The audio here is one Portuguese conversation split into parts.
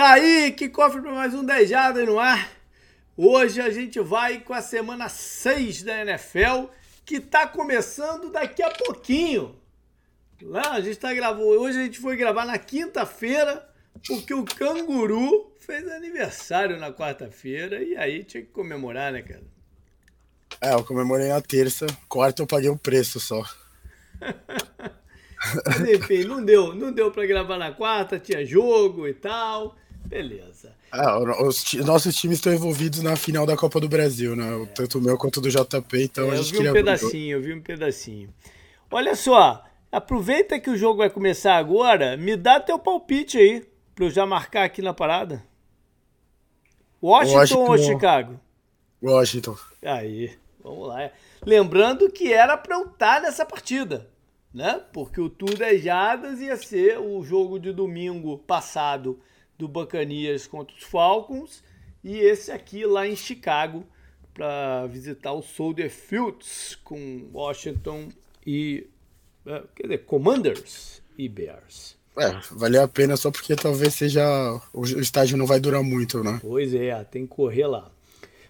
Tá aí, que cofre para mais um 10 Jardas no ar. Hoje a gente vai com a semana 6 da NFL, que tá começando daqui a pouquinho. Lá, a gente tá gravando. Hoje a gente foi gravar na quinta-feira, porque o canguru fez aniversário na quarta-feira e aí tinha que comemorar, né, cara? É, eu comemorei na terça, quarta eu paguei o preço só. Mas, enfim, não deu, não deu para gravar na quarta, tinha jogo e tal. Beleza. Ah, os nossos times estão envolvidos na final da Copa do Brasil, né? É. Tanto o meu quanto do JP, então é, a gente Eu vi um pedacinho, eu vi um pedacinho. Olha só, aproveita que o jogo vai começar agora, me dá teu palpite aí, para eu já marcar aqui na parada. Washington, Washington ou Chicago? Washington. Aí, vamos lá. Lembrando que era para eu estar nessa partida, né? Porque o Tudo é Jadas ia ser o jogo de domingo passado do Bacanias contra os Falcons e esse aqui lá em Chicago para visitar o Soldier Fields com Washington e é, quer dizer, Commanders e Bears. É, valeu a pena só porque talvez seja o estágio não vai durar muito, né? Pois é, tem que correr lá.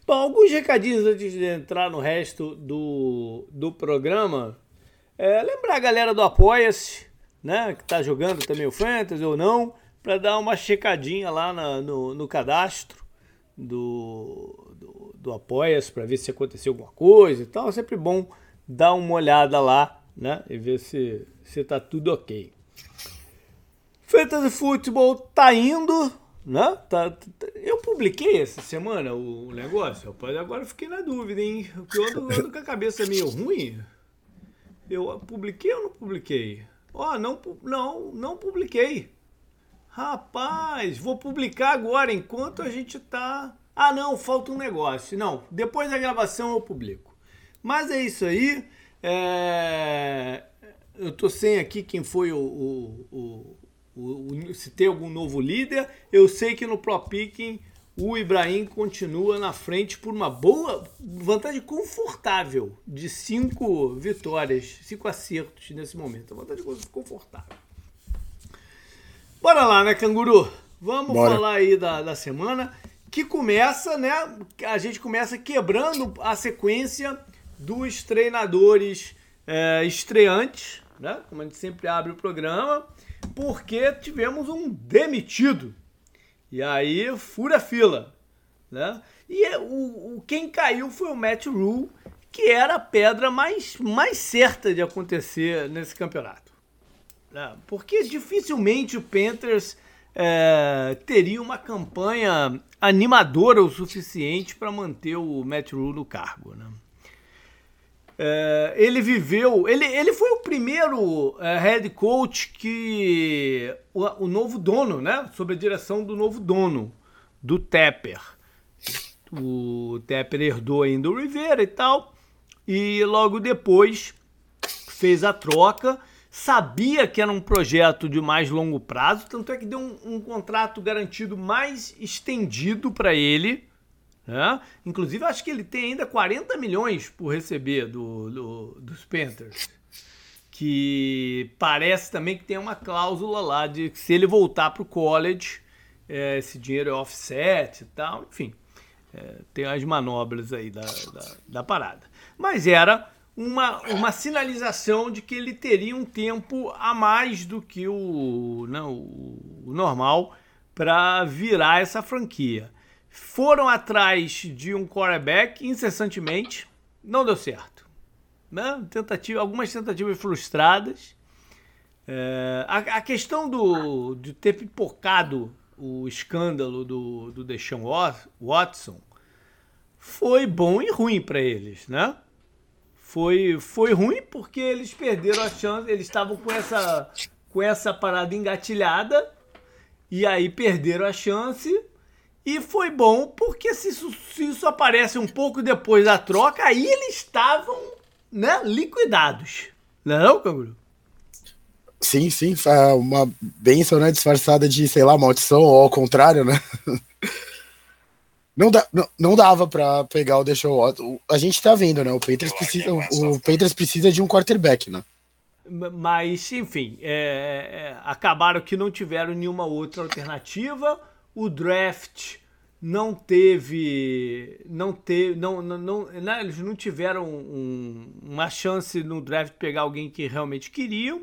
Bom, alguns recadinhos antes de entrar no resto do, do programa. É, lembrar a galera do Apoia-se, né? Que tá jogando também o Fantasy ou não para dar uma checadinha lá na, no, no cadastro do, do, do Apoia-se para ver se aconteceu alguma coisa e tal. É sempre bom dar uma olhada lá, né? E ver se, se tá tudo ok. Fantasy Football tá indo, né? Tá, tá, eu publiquei essa semana o negócio, rapaz. Agora fiquei na dúvida, hein? Porque eu ando, ando com a cabeça meio ruim. Eu publiquei ou não publiquei? Ó, oh, não, não, não publiquei. Rapaz, vou publicar agora enquanto a gente tá. Ah, não, falta um negócio. Não, depois da gravação eu publico. Mas é isso aí. É... Eu tô sem aqui quem foi o, o, o, o, se tem algum novo líder. Eu sei que no Pro Picking o Ibrahim continua na frente por uma boa vantagem confortável de cinco vitórias, cinco acertos nesse momento. Vantagem confortável. Bora lá, né, canguru? Vamos Bora. falar aí da, da semana que começa, né? A gente começa quebrando a sequência dos treinadores é, estreantes, né? Como a gente sempre abre o programa, porque tivemos um demitido. E aí fura fila, né? E é, o, o, quem caiu foi o Matt Rule, que era a pedra mais, mais certa de acontecer nesse campeonato. Né? Porque dificilmente o Panthers é, teria uma campanha animadora o suficiente para manter o Matt Rule no cargo. Né? É, ele viveu, ele, ele foi o primeiro é, head coach que o, o, novo dono, né, sob a direção do novo dono, do Tepper. O Tepper herdou ainda o Rivera e tal, e logo depois fez a troca sabia que era um projeto de mais longo prazo, tanto é que deu um, um contrato garantido mais estendido para ele. Né? Inclusive, acho que ele tem ainda 40 milhões por receber do, do, dos Panthers. Que parece também que tem uma cláusula lá de que se ele voltar para o college, é, esse dinheiro é offset e tal. Enfim, é, tem as manobras aí da, da, da parada. Mas era uma, uma sinalização de que ele teria um tempo a mais do que o, não, o normal para virar essa franquia. Foram atrás de um quarterback incessantemente, não deu certo. Né? Tentativa, algumas tentativas frustradas. É, a, a, questão do, de ter pipocado o escândalo do, do Deshaun Watson foi bom e ruim para eles, né? Foi, foi ruim porque eles perderam a chance, eles estavam com essa, com essa parada engatilhada e aí perderam a chance. E foi bom porque se isso, se isso aparece um pouco depois da troca, aí eles estavam né, liquidados. Não é não? Sim, sim, uma benção, né, disfarçada de, sei lá, maldição, ou ao contrário, né? Não, dá, não, não dava para pegar o Deshaun Watson. A gente tá vendo, né? O Panthers precisa, o Panthers precisa de um quarterback, né? Mas, enfim, é, é, acabaram que não tiveram nenhuma outra alternativa. o draft não teve, não teve, não, não, não, né, eles não tiveram um, uma chance no draft de pegar alguém que realmente queriam.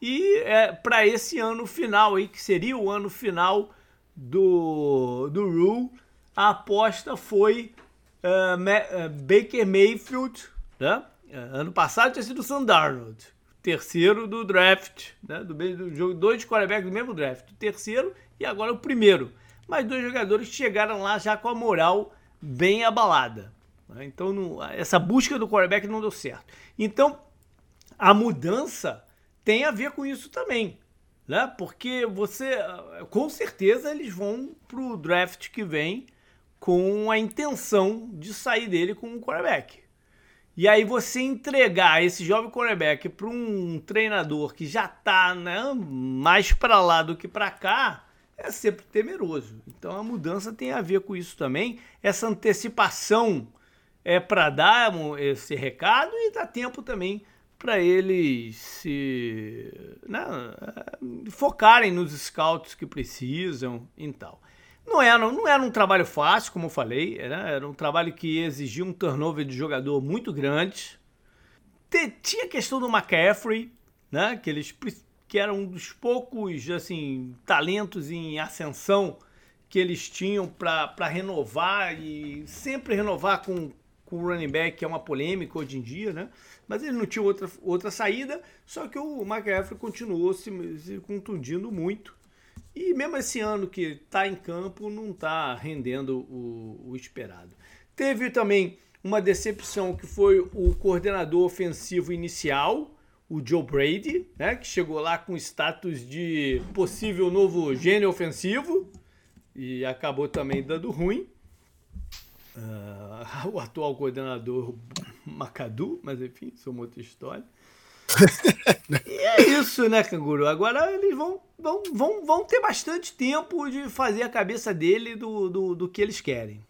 E é, para esse ano final aí, que seria o ano final do, do Rule, a aposta foi uh, uh, Baker Mayfield, né? Uh, ano passado tinha sido o Sam Darnold, terceiro do draft, né? do, do dois quarterbacks do mesmo draft, o terceiro e agora o primeiro. Mas dois jogadores chegaram lá já com a moral bem abalada. Né? Então essa busca do quarterback não deu certo. Então a mudança tem a ver com isso também né? Porque você, com certeza, eles vão pro draft que vem com a intenção de sair dele com um quarterback. E aí você entregar esse jovem quarterback para um treinador que já está né, mais para lá do que para cá, é sempre temeroso. Então a mudança tem a ver com isso também. Essa antecipação é para dar esse recado e dá tempo também para eles se né, focarem nos scouts que precisam e tal. Não era, não era um trabalho fácil, como eu falei, era, era um trabalho que exigia um turnover de jogador muito grande. Tinha a questão do McCaffrey, né, que, eles, que era um dos poucos assim, talentos em ascensão que eles tinham para renovar e sempre renovar com, com o running back, que é uma polêmica hoje em dia, né? mas ele não tinha outra, outra saída, só que o McCaffrey continuou se, se contundindo muito. E mesmo esse ano que está em campo, não está rendendo o, o esperado. Teve também uma decepção que foi o coordenador ofensivo inicial, o Joe Brady, né, que chegou lá com status de possível novo gênio ofensivo e acabou também dando ruim. Uh, o atual coordenador Macadu, mas enfim, isso é uma outra história. E é isso, né, Canguru? Agora eles vão, vão, vão, vão ter bastante tempo de fazer a cabeça dele do, do, do que eles querem.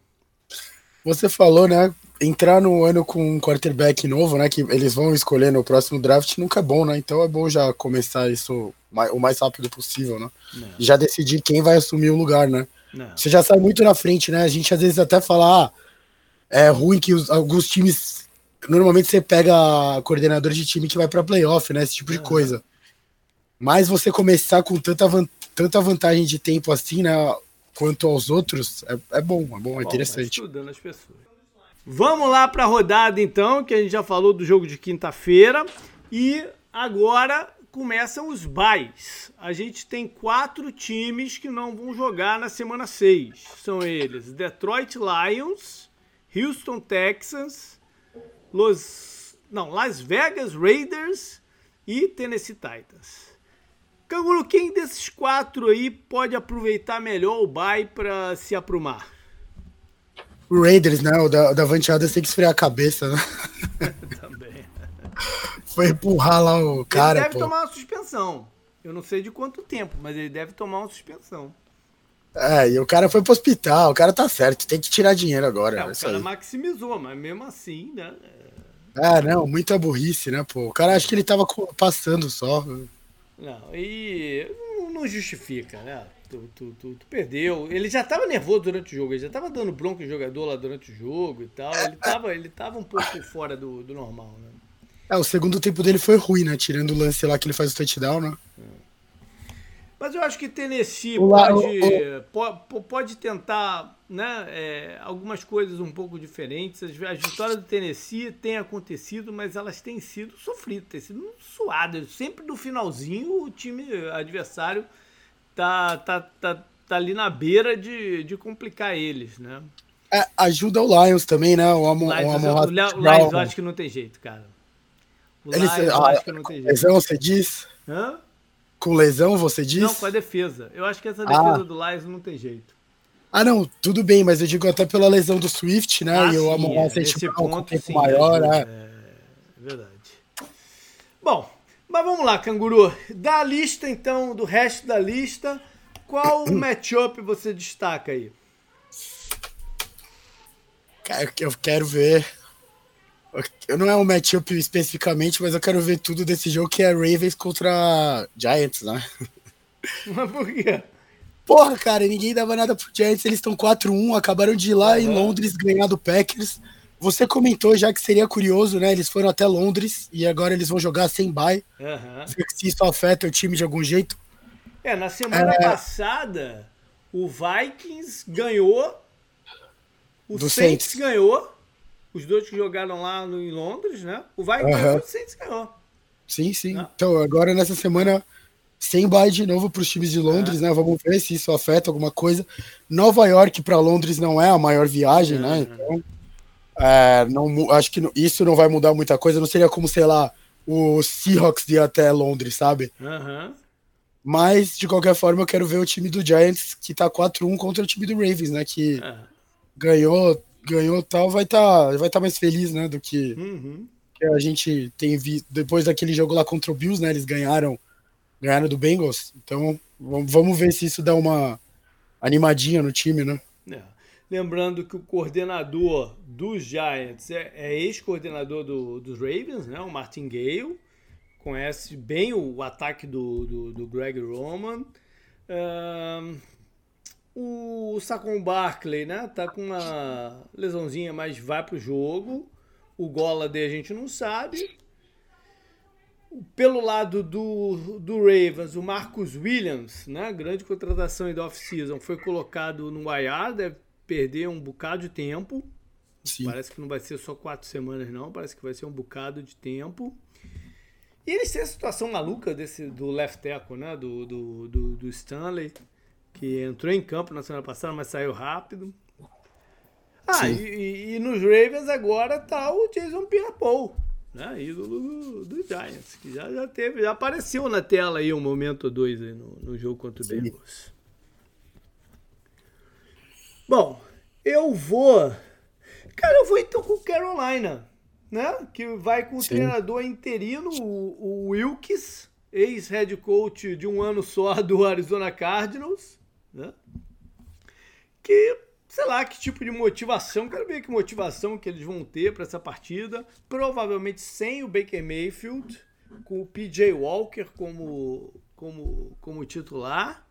Você falou, né? Entrar no ano com um quarterback novo, né? Que eles vão escolher no próximo draft nunca é bom, né? Então é bom já começar isso o mais rápido possível, né? Não. Já decidir quem vai assumir o lugar, né? Não. Você já sai muito na frente, né? A gente às vezes até fala, ah, é ruim que os, alguns times normalmente você pega coordenador de time que vai para playoff, né? Esse tipo de coisa. Mas você começar com tanta, van tanta vantagem de tempo assim, né? Quanto aos outros, é, é bom, é bom, é interessante. Estudando as pessoas. Vamos lá para a rodada então, que a gente já falou do jogo de quinta-feira. E agora começam os buys. A gente tem quatro times que não vão jogar na semana 6. São eles: Detroit Lions, Houston Texans, Los, não, Las Vegas Raiders e Tennessee Titans. Canguru, quem desses quatro aí pode aproveitar melhor o bye para se aprumar? O Raiders, né? O da, o Davante Adams tem que esfriar a cabeça, né? Também. Foi empurrar lá o cara. Ele deve pô. tomar uma suspensão. Eu não sei de quanto tempo, mas ele deve tomar uma suspensão. É, e o cara foi pro hospital, o cara tá certo, tem que tirar dinheiro agora. É, o cara aí. maximizou, mas mesmo assim, né? Ah, não, muita burrice, né, pô? O cara acha que ele tava passando só. Não, e não justifica, né? Tu, tu, tu, tu, perdeu. Ele já tava nervoso durante o jogo, ele já tava dando bronca em jogador lá durante o jogo e tal. Ele tava, ele tava um pouco fora do, do normal, né? É, o segundo tempo dele foi ruim, né? Tirando o lance lá que ele faz o touchdown, né? É. Mas eu acho que Tennessee pode, pode, pode tentar né, é, algumas coisas um pouco diferentes. As, as, vitórias do Tennessee têm acontecido, mas elas têm sido sofridas, têm sido suadas. Sempre no finalzinho o time adversário tá, tá, tá, tá ali na beira de, de complicar eles, né? É, ajuda o Lions também, né? O, Amo, Lions, o, o, o Lions eu acho que não tem jeito, cara. O Lions eu acho que não tem jeito. Você diz? Hã? Com lesão, você diz? Não, com a defesa. Eu acho que essa defesa ah. do Lions não tem jeito. Ah, não, tudo bem, mas eu digo até pela lesão do Swift, né? Ah, e o Amon é, tipo, ponto, um tempo sim, maior, é, né? É verdade. Bom, mas vamos lá, canguru. Da lista, então, do resto da lista, qual matchup você destaca aí? Eu quero ver não é um matchup especificamente, mas eu quero ver tudo desse jogo que é Ravens contra Giants, né? Mas por quê? Porra, cara, ninguém dava nada pro Giants, eles estão 4-1, acabaram de ir lá uhum. em Londres ganhar do Packers. Você comentou já que seria curioso, né? Eles foram até Londres e agora eles vão jogar sem bye. Uhum. Se isso afeta o time de algum jeito. É, na semana é... passada, o Vikings ganhou, o Saints, Saints ganhou, os dois que jogaram lá no, em Londres, né? O Vikings uhum. ganhou, o Saints ganhou. Sim, sim. Né? Então, agora nessa semana, sem bye de novo para os times de Londres, é. né? Vamos ver se isso afeta alguma coisa. Nova York para Londres não é a maior viagem, né? Então é, não, acho que isso não vai mudar muita coisa. Não seria como, sei lá, o Seahawks ir até Londres, sabe? Uhum. Mas, de qualquer forma, eu quero ver o time do Giants, que tá 4-1 contra o time do Ravens, né? Que uhum. ganhou, ganhou tal, vai estar tá, vai tá mais feliz, né? Do que, uhum. que a gente tem visto. Depois daquele jogo lá contra o Bills, né? Eles ganharam, ganharam do Bengals. Então, vamos ver se isso dá uma animadinha no time, né? É. Lembrando que o coordenador dos Giants é, é ex-coordenador do, dos Ravens, né? o Martin Gale. Conhece bem o ataque do, do, do Greg Roman. Um, o Saquon Barkley, né? Tá com uma lesãozinha, mas vai pro jogo. O Golladay a gente não sabe. Pelo lado do, do Ravens, o Marcus Williams, né? Grande contratação da off-season, foi colocado no IR, deve perder um bocado de tempo. Sim. Parece que não vai ser só quatro semanas, não. Parece que vai ser um bocado de tempo. E eles têm a situação maluca desse, do left tackle, né? Do, do, do, do, Stanley, que entrou em campo na semana passada, mas saiu rápido. Ah, e, e, nos Ravens agora tá o Jason Pierre-Paul, né? Ídolo do, do, Giants, que já, já teve, já apareceu na tela aí um momento ou dois no, no jogo contra o Bengals. Bom, eu vou. Cara, eu vou então com Carolina, né? Que vai com o Sim. treinador interino, o, o Wilkes, ex-head coach de um ano só do Arizona Cardinals, né? Que, sei lá, que tipo de motivação, quero ver que motivação que eles vão ter para essa partida. Provavelmente sem o Baker Mayfield, com o PJ Walker como, como, como titular.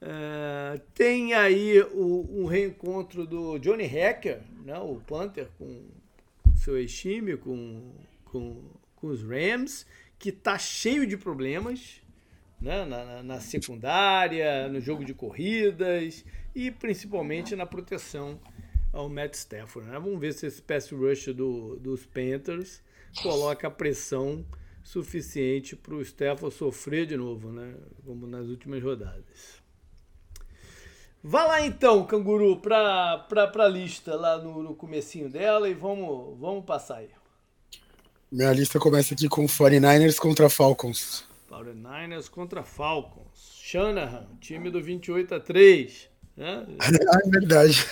Uh, tem aí o, reencontro do Johnny Hacker, né, o Panther, com seu ex-time, com, com, com os Rams, que está cheio de problemas né, na, na, secundária, no jogo de corridas e principalmente na proteção ao Matt Stafford. Né? Vamos ver se esse pass rush do, dos Panthers coloca pressão suficiente para o Stafford sofrer de novo, né, como nas últimas rodadas. Vá lá então, canguru, pra, pra lista lá no, no comecinho dela e vamos, vamos passar aí. Minha lista começa aqui com 49ers contra Falcons. 49ers contra Falcons. Shanahan, time do 28 a 3. Né? é verdade.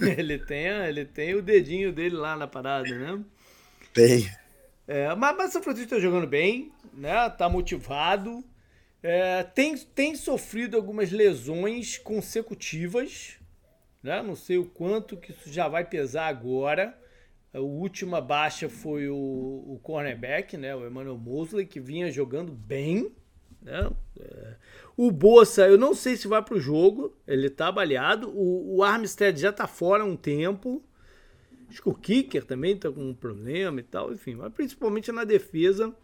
Ele tem, ele tem o dedinho dele lá na parada, né? Tem. É, mas, mas o São Francisco tá jogando bem, né? Tá motivado. É, tem, tem sofrido algumas lesões consecutivas, né? não sei o quanto que isso já vai pesar agora. A última baixa foi o, o cornerback, né? o Emmanuel Mosley, que vinha jogando bem. Né? É, o Bossa, eu não sei se vai para o jogo, ele está baleado. O, o Armstead já está fora há um tempo. Acho que o Kicker também está com um problema e tal, enfim, mas principalmente na defesa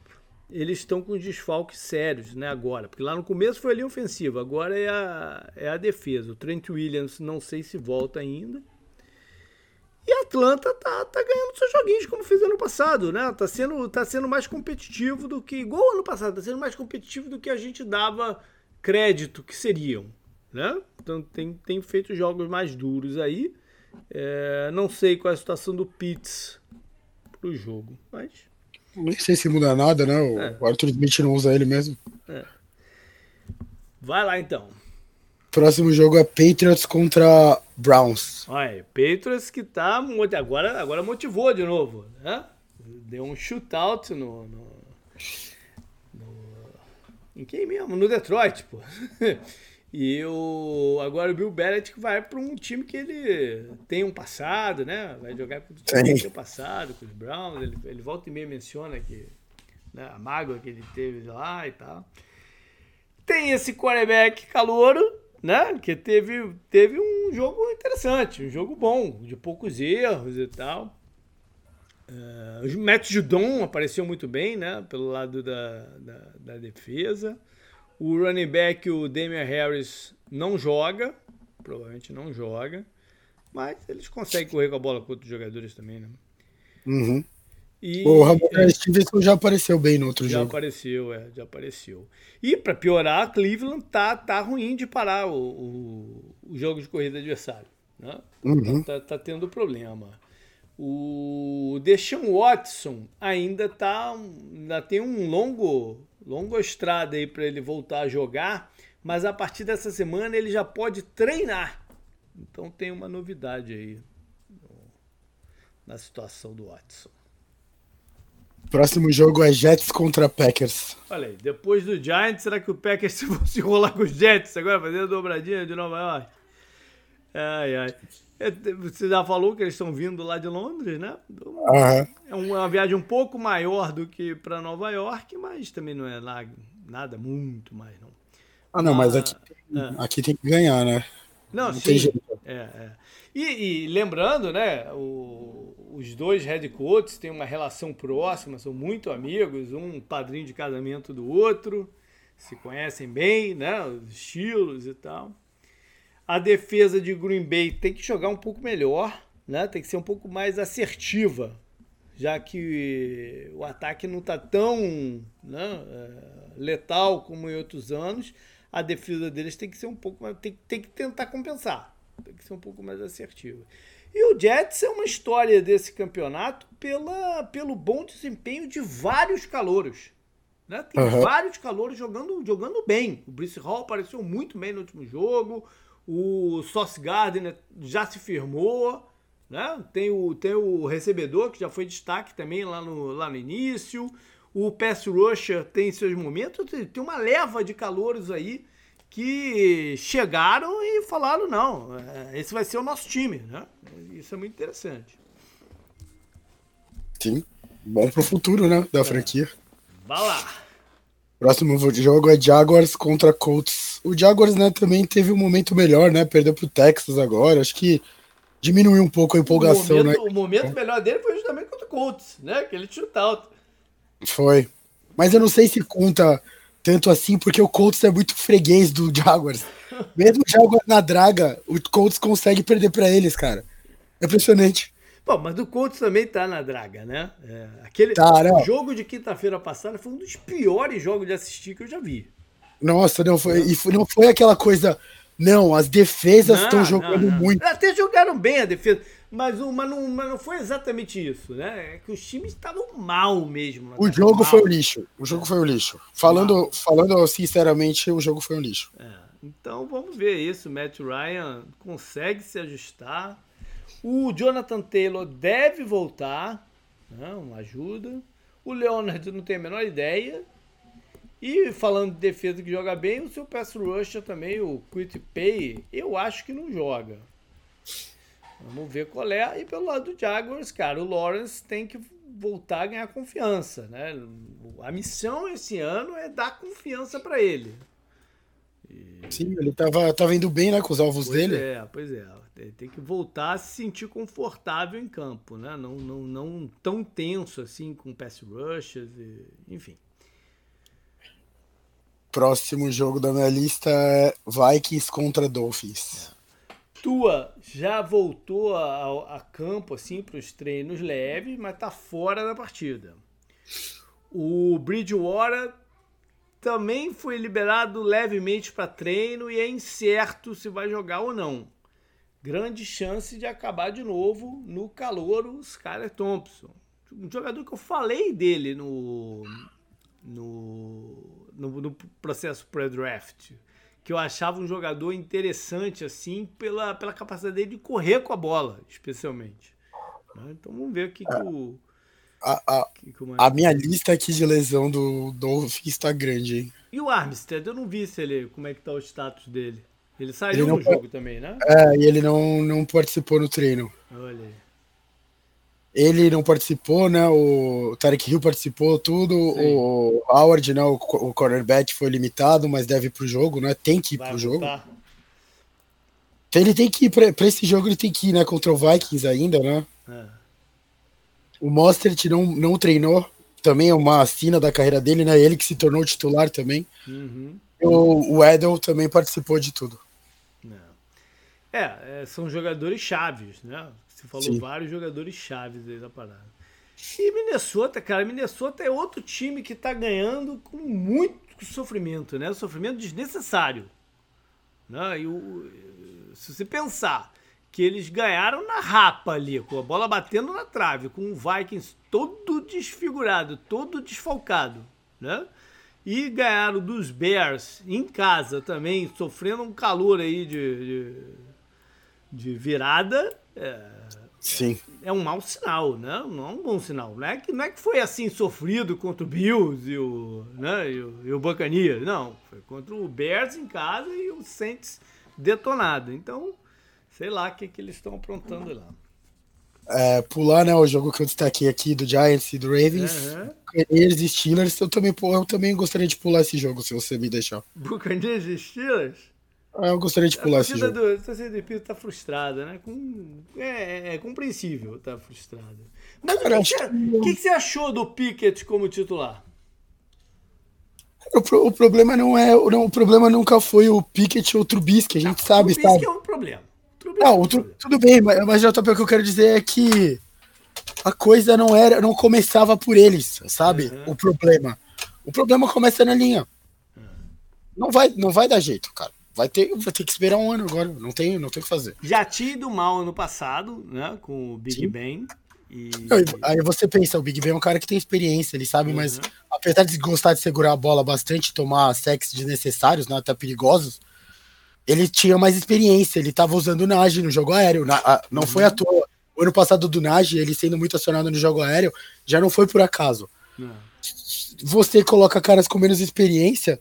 eles estão com desfalques sérios, né, agora. Porque lá no começo foi ali ofensiva, agora é a, é a defesa. O Trent Williams não sei se volta ainda. E a Atlanta tá, tá ganhando seus joguinhos como fez ano passado, né? Tá sendo, tá sendo mais competitivo do que. Igual ano passado, tá sendo mais competitivo do que a gente dava crédito que seriam, né? Então tem, tem feito jogos mais duros aí. É, não sei qual é a situação do Pitts pro jogo, mas nem sei se muda nada, né? O, é. Arthur Smith não usa ele mesmo. É. Vai lá então. Próximo jogo é Patriots contra Browns. Olha, Patriots que tá agora, agora motivou de novo, né? Deu um shootout no, no, no em quem mesmo? No Detroit, pô. E o, agora o Bill Belichick vai para um time que ele tem um passado, né? Vai jogar com o time que tem um passado, com os Browns. Ele, ele volta e meia menciona que né, a mágoa que ele teve lá e tal. Tem esse quarterback calouro, né? Que teve, teve um jogo interessante, um jogo bom, de poucos erros e tal. Uh, o Matt Judon apareceu muito bem, né? Pelo lado da, da, da, defesa. O running back, o Damian Harris, não joga. Provavelmente não joga. Mas eles conseguem correr com a bola com outros jogadores também, né? Uhum. E, o Ramon Stevenson já apareceu bem no outro já jogo. Já apareceu, é, já apareceu. E para piorar, Cleveland tá, tá ruim de parar o, o, o jogo de corrida adversário. Né? Uhum. Tá, tá, tendo problema. O Deshaun Watson ainda tá, ainda tem um longo, longo estrada aí para ele voltar a jogar, mas a partir dessa semana ele já pode treinar. Então tem uma novidade aí na situação do Watson. Próximo jogo é Jets contra Packers. Olha aí, depois do Giants, será que o Packers se rolar com os Jets agora, fazendo dobradinha de Nova York? Ai, ai. É, você já falou que eles estão vindo lá de Londres, né? Uhum. É uma viagem um pouco maior do que para Nova York, mas também não é lá, nada muito mais, não. Ah, não, mas, mas aqui, é. aqui tem que ganhar, né? Não, não sim. Tem jeito. É, é. E, e, lembrando, né, o, os dois head coaches têm uma relação próxima, são muito amigos, um padrinho de casamento do outro, se conhecem bem, né, os estilos e tal. A defesa de Green Bay tem que jogar um pouco melhor, né, tem que ser um pouco mais assertiva, já que o ataque não está tão né, é, letal como em outros anos. A defesa deles tem que ser um pouco mais, tem, tem que tentar compensar tem que ser um pouco mais assertiva. E o Jets é uma história desse campeonato pela, pelo bom desempenho de vários calouros. Né? Tem uhum. vários calouros jogando, jogando bem. O Brice Hall apareceu muito bem no último jogo. O Sauce Gardner já se firmou. Né? Tem, o, tem o recebedor, que já foi destaque também lá no, lá no início. O pass rusher tem seus momentos. Tem uma leva de calouros aí que chegaram e falaram: não, é, esse vai ser o nosso time. Né? Isso é muito interessante. Sim, bom pro futuro né, da é. franquia. Vai lá. Próximo jogo é Jaguars contra Colts. O Jaguars né, também teve um momento melhor, né? Perdeu pro Texas agora. Acho que diminuiu um pouco a empolgação. O momento, né? o momento melhor dele foi justamente contra o Colts, né? Aquele shootout. Foi. Mas eu não sei se conta tanto assim, porque o Colts é muito freguês do Jaguars. Mesmo o Jaguars na draga, o Colts consegue perder para eles, cara. É impressionante. Bom, mas o Colts também tá na draga, né? É, aquele tá, né? jogo de quinta-feira passada foi um dos piores jogos de assistir que eu já vi. Nossa, não foi, e não foi aquela coisa. Não, as defesas estão jogando não, não. muito. Até jogaram bem a defesa. Mas, mas, não, mas não foi exatamente isso, né? É que os times estavam mal mesmo. O jogo mal. foi o lixo. O jogo foi o lixo. Falando, falando sinceramente, o jogo foi um lixo. É, então vamos ver isso. O Matt Ryan consegue se ajustar. O Jonathan Taylor deve voltar. Né? Uma ajuda. O Leonard não tem a menor ideia. E falando de defesa que joga bem, o seu pass rusher também, o Quit Pay, eu acho que não joga. Vamos ver qual é. E pelo lado do Jaguars, cara, o Lawrence tem que voltar a ganhar confiança, né? A missão esse ano é dar confiança para ele. E... Sim, ele tava, tava indo bem, né, com os alvos pois dele. É, pois é. Ele tem que voltar a se sentir confortável em campo, né? Não, não, não tão tenso assim com pass rushes, e, enfim. Próximo jogo da minha lista é Vikings contra Dolphins. É. Tua já voltou a, a campo assim para os treinos leves, mas está fora da partida. O Bridgewater também foi liberado levemente para treino e é incerto se vai jogar ou não. Grande chance de acabar de novo no calor o Skyler Thompson. Um jogador que eu falei dele no, no, no, no processo pré-draft que eu achava um jogador interessante, assim, pela, pela capacidade dele de correr com a bola, especialmente. Né? Então vamos ver o que, que o. A, a, que que o a minha lista aqui de lesão do Dolphins está grande, hein? E o Armstead, eu não vi se ele, como é que tá o status dele. Ele saiu ele no jogo também, né? É, e ele não, não participou no treino. Olha aí. Ele não participou, né? O Tarek Hill participou, tudo. Sim. O Howard, né? O, o cornerback foi limitado, mas deve ir pro jogo, né? Tem que ir Vai pro jogo. Então ele tem que ir, pra, esse jogo ele tem que ir, né, contra o Vikings ainda, né? É. O Mostert não, não treinou, também é uma assina da carreira dele, né? Ele que se tornou titular também. Uhum. O, o Edel também participou de tudo. É, é são jogadores chaves, né? Você falou Sim. vários jogadores chaves aí da parada. E Minnesota, cara, Minnesota é outro time que tá ganhando com muito sofrimento, né? Sofrimento desnecessário. Né? E o, se você pensar que eles ganharam na rapa ali, com a bola batendo na trave, com o Vikings todo desfigurado, todo desfalcado, né? E ganharam dos Bears em casa também, sofrendo um calor aí de, de, de virada. É, Sim. É um mau sinal, né? Não é um bom sinal. Não é que, não é que foi assim sofrido contra o Bills e o, né, e o, e o Buccaneers. Não. Foi contra o Bears em casa e o Saints detonado. Então, sei lá o que, que eles estão aprontando lá. É, pular, né, o jogo que eu destaquei aqui do Giants e do Ravens, uhum. Buccaneers e Steelers, eu também, eu também gostaria de pular esse jogo, se você me deixar. Buccaneers e Steelers? Ah, eu gostaria de pular esse jogo. Do, a torcida do Espírito tá frustrada, né? Com, é, é, compreensível tá frustrada. Mas Cara, o que, que, que, que, você achou do Pickett como titular? O, o, problema não é. Não, o problema nunca foi o Pickett ou o Trubisky, a gente não, sabe, o Trubisky sabe? é um problema. Não, o, tudo bem, mas, mas JP, o que eu quero dizer é que a coisa não era, não começava por eles, sabe? Uhum. O problema. O problema começa na linha. Uhum. Não vai, não vai dar jeito, cara vai ter, vai ter que esperar um ano agora. Não tem, não tem o que fazer. Já tinha ido mal ano passado, né? Com o Big Sim. Ben. E... Aí você pensa, o Big Ben é um cara que tem experiência, ele sabe, uhum. mas apesar de gostar de segurar a bola bastante, tomar sexos desnecessários, né, até perigosos, ele tinha mais experiência, ele tava usando o Nage no jogo aéreo. Na, a, não uhum. foi à toa. O ano passado do Nage, ele sendo muito acionado no jogo aéreo, já não foi por acaso. Uhum. Você coloca caras com menos experiência,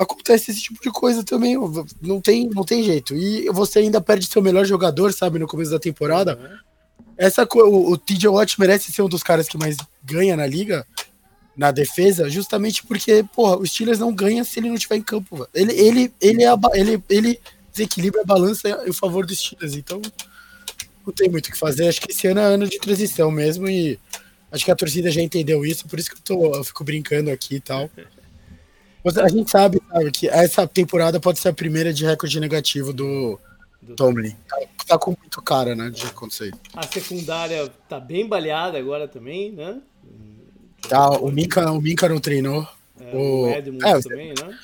acontece esse tipo de coisa também. Não tem, não tem jeito. E você ainda perde seu melhor jogador, sabe, no começo da temporada. Uhum. Essa, o, o TJ Watt merece ser um dos caras que mais ganha na liga, na defesa, justamente porque, porra, o Steelers não ganha se ele não estiver em campo. Ele, ele, ele, é ele, ele desequilibra a balança em favor dos Steelers. Então, não tem muito o que fazer. Acho que esse ano é ano de transição mesmo. E acho que a torcida já entendeu isso, por isso que eu, tô, eu fico brincando aqui e tal. A gente sabe, sabe, que essa temporada pode ser a primeira de recorde negativo do, do Tomlin. Tá, tá, com muito cara, né, de acontecer. A secundária tá bem baleada agora também, né? Tá, o Minka, o Minka não treinou. É, o, o Edmonds é, também, né?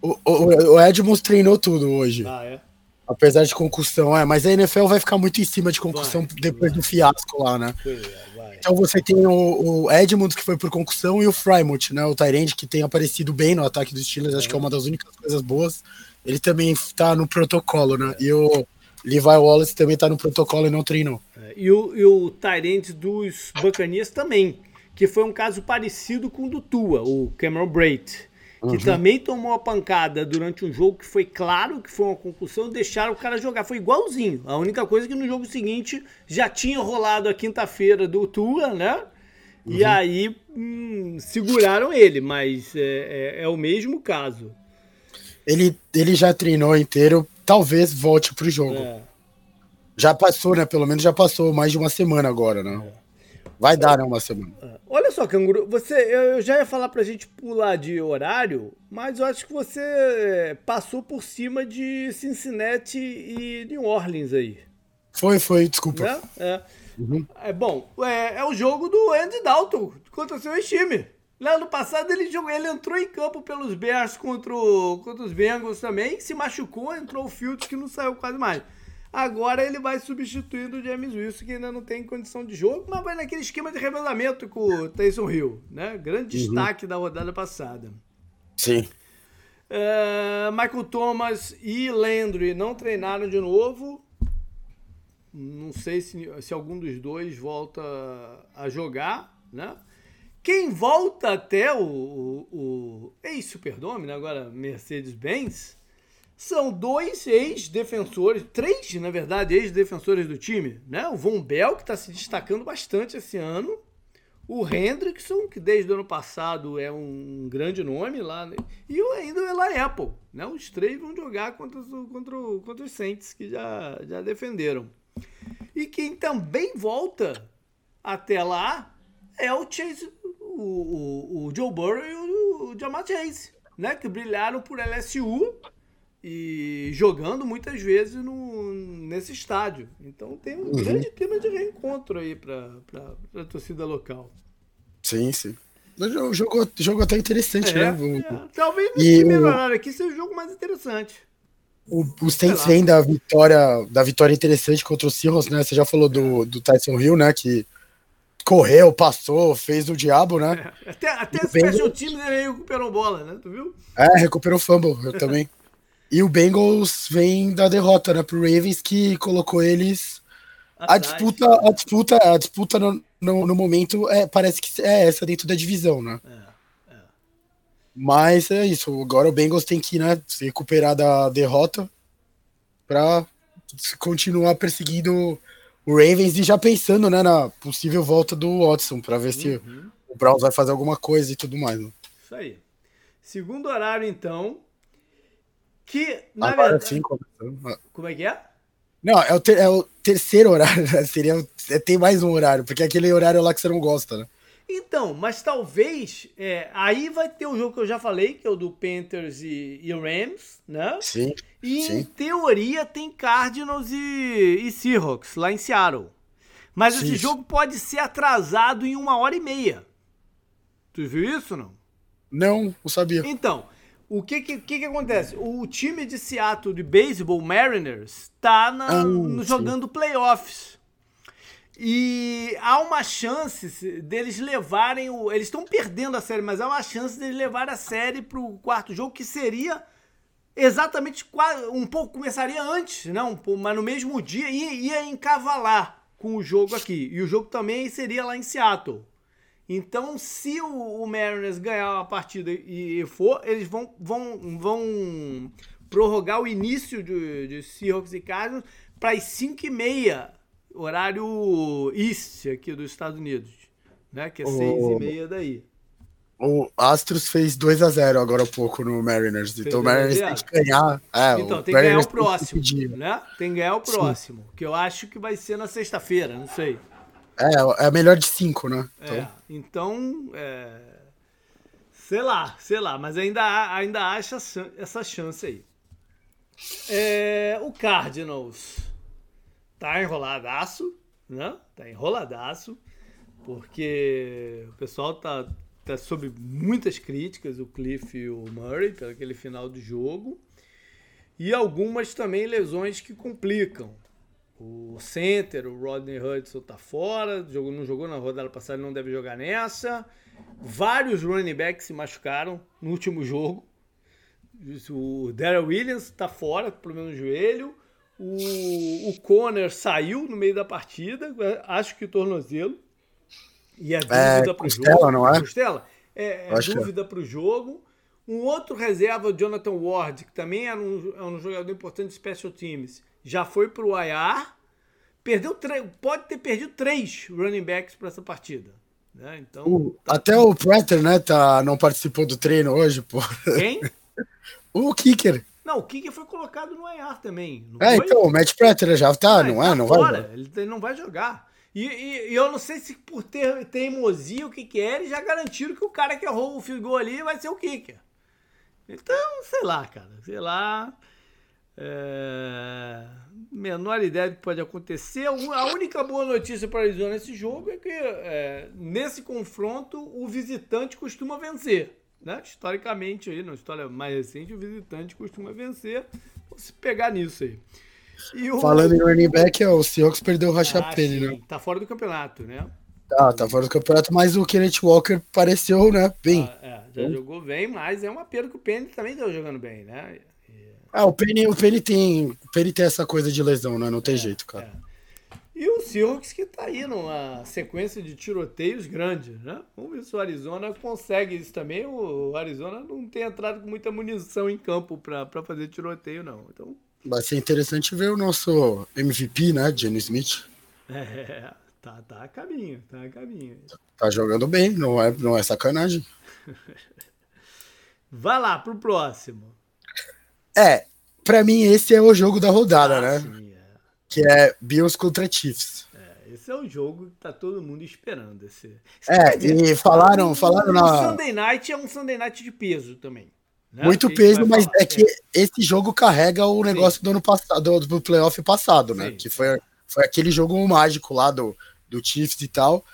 O, o, o Edmonds treinou tudo hoje. Ah, é? Apesar de concussão, é, mas a NFL vai ficar muito em cima de concussão vai, depois vai. do fiasco lá, né? É, então você tem o, o Edmonds, que foi por concussão, e o Frymouth, né? O Tyrande, que tem aparecido bem no ataque dos Steelers, acho que é uma das únicas coisas boas. Ele também tá no protocolo, né? E o Levi Wallace também tá no protocolo e não treinou. É, e o, o Tyrande dos Buccaneers também, que foi um caso parecido com o do Tua, o Cameron Braid que uhum. também tomou a pancada durante um jogo que foi claro que foi uma concussão, deixaram o cara jogar. Foi igualzinho. A única coisa é que no jogo seguinte já tinha rolado a quinta-feira do Tua, né? Uhum. E aí hum, seguraram ele, mas é, é, é, o mesmo caso. Ele, ele já treinou inteiro, talvez volte pro jogo. É. Já passou, né? Pelo menos já passou mais de uma semana agora, né? Vai dar, né, uma semana. É. Olha só, Canguru, você, eu já ia falar pra gente pular de horário, mas eu acho que você passou por cima de Cincinnati e New Orleans aí. Foi, foi, desculpa. Né? É. Uhum. é bom, é, é, o jogo do Andy Dalton contra o seu time. Lá no passado ele jogou, ele entrou em campo pelos Bears contra, o, contra os Bengals também, se machucou, entrou o Fields que não saiu quase mais. Agora ele vai substituindo o James Wilson, que ainda não tem condição de jogo, mas vai naquele esquema de revelamento com o Tyson Hill, né? Grande uhum. destaque da rodada passada. Sim. Uh, Michael Thomas e Landry não treinaram de novo. Não sei se, se algum dos dois volta a jogar, né? Quem volta até o, o, o ex-Superdome, né? agora Mercedes-Benz, são dois ex-defensores, três, na verdade, ex-defensores do time, né? O Von Bell, que está se destacando bastante esse ano, o Hendrickson, que desde o ano passado é um grande nome lá, né? e ainda o Eli Apple. Né? Os três vão jogar contra os, contra, contra os Saints, que já, já defenderam. E quem também volta até lá é o Chase, o, o, o Joe Burrow e o, o Jamar Chase, né? que brilharam por LSU e jogando muitas vezes no, nesse estádio. Então tem um uhum. grande clima de reencontro aí para a torcida local. Sim, sim. O jogo, jogo até interessante, é, né? É. Talvez no e primeiro o... horário aqui seja o jogo mais interessante. O, o Saints vem da vitória, da vitória interessante contra o Seahawks, né? Você já falou do, do Tyson Hill, né? Que correu, passou, fez o diabo, né? É, até até o Special Teams ele recuperou bola, né? Tu viu? É, recuperou fumble, eu também. E o Bengals vem da derrota, né, pro Ravens, que colocou eles. A disputa, a disputa, a disputa no, no, no, momento é, parece que é essa dentro da divisão, né? É, é. Mas é isso. Agora o Bengals tem que né, se recuperar da derrota para continuar perseguindo o Ravens e já pensando né, na possível volta do Watson para ver uhum. se o Browns vai fazer alguma coisa e tudo mais. Né? Isso aí. Segundo horário, então, que, na Agora verdade. Sim, começando. Como é que é? Não, é o, ter, é o terceiro horário, né? Seria, é, tem mais um horário, porque é aquele horário lá que você não gosta, né? Então, mas talvez. É, aí vai ter o jogo que eu já falei, que é o do Panthers e, e Rams, né? Sim. E sim. em teoria tem Cardinals e, e Seahawks lá em Seattle. Mas sim. esse jogo pode ser atrasado em uma hora e meia. Tu viu isso não? Não, não sabia. Então, o que que, que que, acontece? O time de Seattle de beisebol, Mariners, tá na, no, jogando playoffs. E há uma chance deles levarem o. Eles estão perdendo a série, mas há uma chance deles levarem a série pro quarto jogo, que seria exatamente um pouco. Começaria antes, não, mas no mesmo dia ia, ia encavalar com o jogo aqui. E o jogo também seria lá em Seattle. Então, se o, o Mariners ganhar a partida e, for, eles vão, vão, vão prorrogar o início de, de Seahawks e Cardinals para as 5 e meia, horário East aqui dos Estados Unidos, né? Que é 6 e meia daí. O Astros fez 2 a 0 agora há pouco no Mariners. Fez então o Mariners tem que ganhar. É, então, tem que ganhar o próximo, né? Tem que ganhar o próximo, Sim. que eu acho que vai ser na sexta-feira, não sei. É, é a melhor de cinco, né? Então, é, então é, sei lá, sei lá, mas ainda, ainda acha essa chance aí. É, o Cardinals tá enroladaço, né? Tá enroladaço, porque o pessoal tá, tá sob muitas críticas, o Cliff e o Murray, pelo aquele final do jogo. E algumas também lesões que complicam. O center, o Rodney Hudson tá fora, jogou, não jogou na rodada passada, não deve jogar nessa. Vários running backs se machucaram no último jogo. O Darrell Williams tá fora, problema no joelho. O, o Conner saiu no meio da partida, acho que tornozelo. E é, é dúvida é, para o jogo. Não é? Costela? É, é dúvida para o jogo. Um outro reserva, o Jonathan Ward, que também era um, é um jogador importante de special teams, já foi para o IR. Perdeu pode ter perdido três running backs para essa partida. Né? Então, tá... Até o Prater, né, tá, não participou do treino hoje, pô. Quem? o Kicker. Não, o Kicker foi colocado no IR também. é, foi? então, o Matt Prater já tá, ah, não é? Tá não fora. vai. Ele, ele não vai jogar. E, e, e, eu não sei se por ter teimosia, o que que é, eles já garantiram que o cara que errou o field goal ali vai ser o Kicker. Então, sei lá, cara, sei lá. É... Menor ideia do que pode acontecer. A única boa notícia para a Arizona nesse jogo é que é, nesse confronto o visitante costuma vencer. Né? Historicamente, aí, na história mais recente, o visitante costuma vencer. Vamos se pegar nisso aí. O... Falando em running back, o Seahawks perdeu o Rashad ah, Penny, né? Tá fora do campeonato, né? Tá, tá fora do campeonato, mas o Kenneth Walker pareceu, né, bem. Ah, é, já hum. jogou bem, mas é uma pena que o Penny também tá jogando bem, né? Ah, o Penny, o Penny tem, o Penny tem essa coisa de lesão, né? Não tem é, jeito, cara. É. E o Seahawks que tá aí numa sequência de tiroteios grandes, né? Vamos ver se o Arizona consegue isso também. O Arizona não tem entrado com muita munição em campo para fazer tiroteio, não. Então... Vai ser interessante ver o nosso MVP, né? Jenny Smith. É, Tá, tá a caminho, tá a caminho. Tá jogando bem, não é, não é sacanagem. Vai lá pro próximo. É, pra mim esse é o jogo da rodada, ah, né? Sim, é. Que é Bills contra Chiefs. É, esse é o jogo que tá todo mundo esperando. Esse, é, e falaram, falaram na. O Sunday Night é um Sunday Night de peso também. Né? Muito peso, mas falar. é que esse jogo carrega o negócio Sim. do ano passado, do, do playoff passado, né? Sim. Que foi, foi aquele jogo mágico lá do, do Chiefs e tal.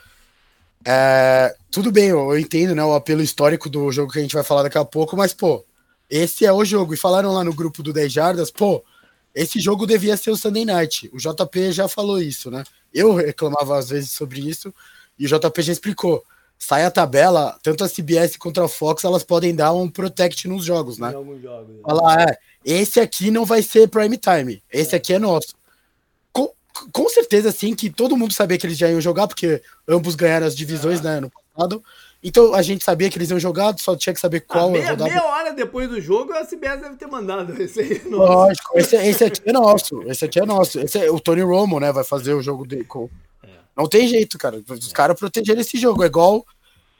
É, tudo bem, eu entendo, né? O apelo histórico do jogo que a gente vai falar daqui a pouco, mas, pô, esse é o jogo. E falaram lá no grupo do 10 Jardas, pô, esse jogo devia ser o Sunday Night. O JP já falou isso, né? Eu reclamava às vezes sobre isso, e o JP já explicou sai a tabela, tanto a CBS quanto a Fox, elas podem dar um protect nos jogos, né? Falar, é, esse aqui não vai ser prime time, esse é. aqui é nosso. Com, com certeza, sim, que todo mundo sabia que eles já iam jogar, porque ambos ganharam as divisões, é. né, no passado. Então a gente sabia que eles iam jogar, só tinha que saber qual. Ah, meia, meia hora depois do jogo, a CBS deve ter mandado esse aí. É Lógico, esse, esse aqui é nosso. Esse aqui é nosso. Esse é, o Tony Romo, né? Vai fazer o jogo de, com, não tem jeito, cara. Os caras protegeram esse jogo. É igual,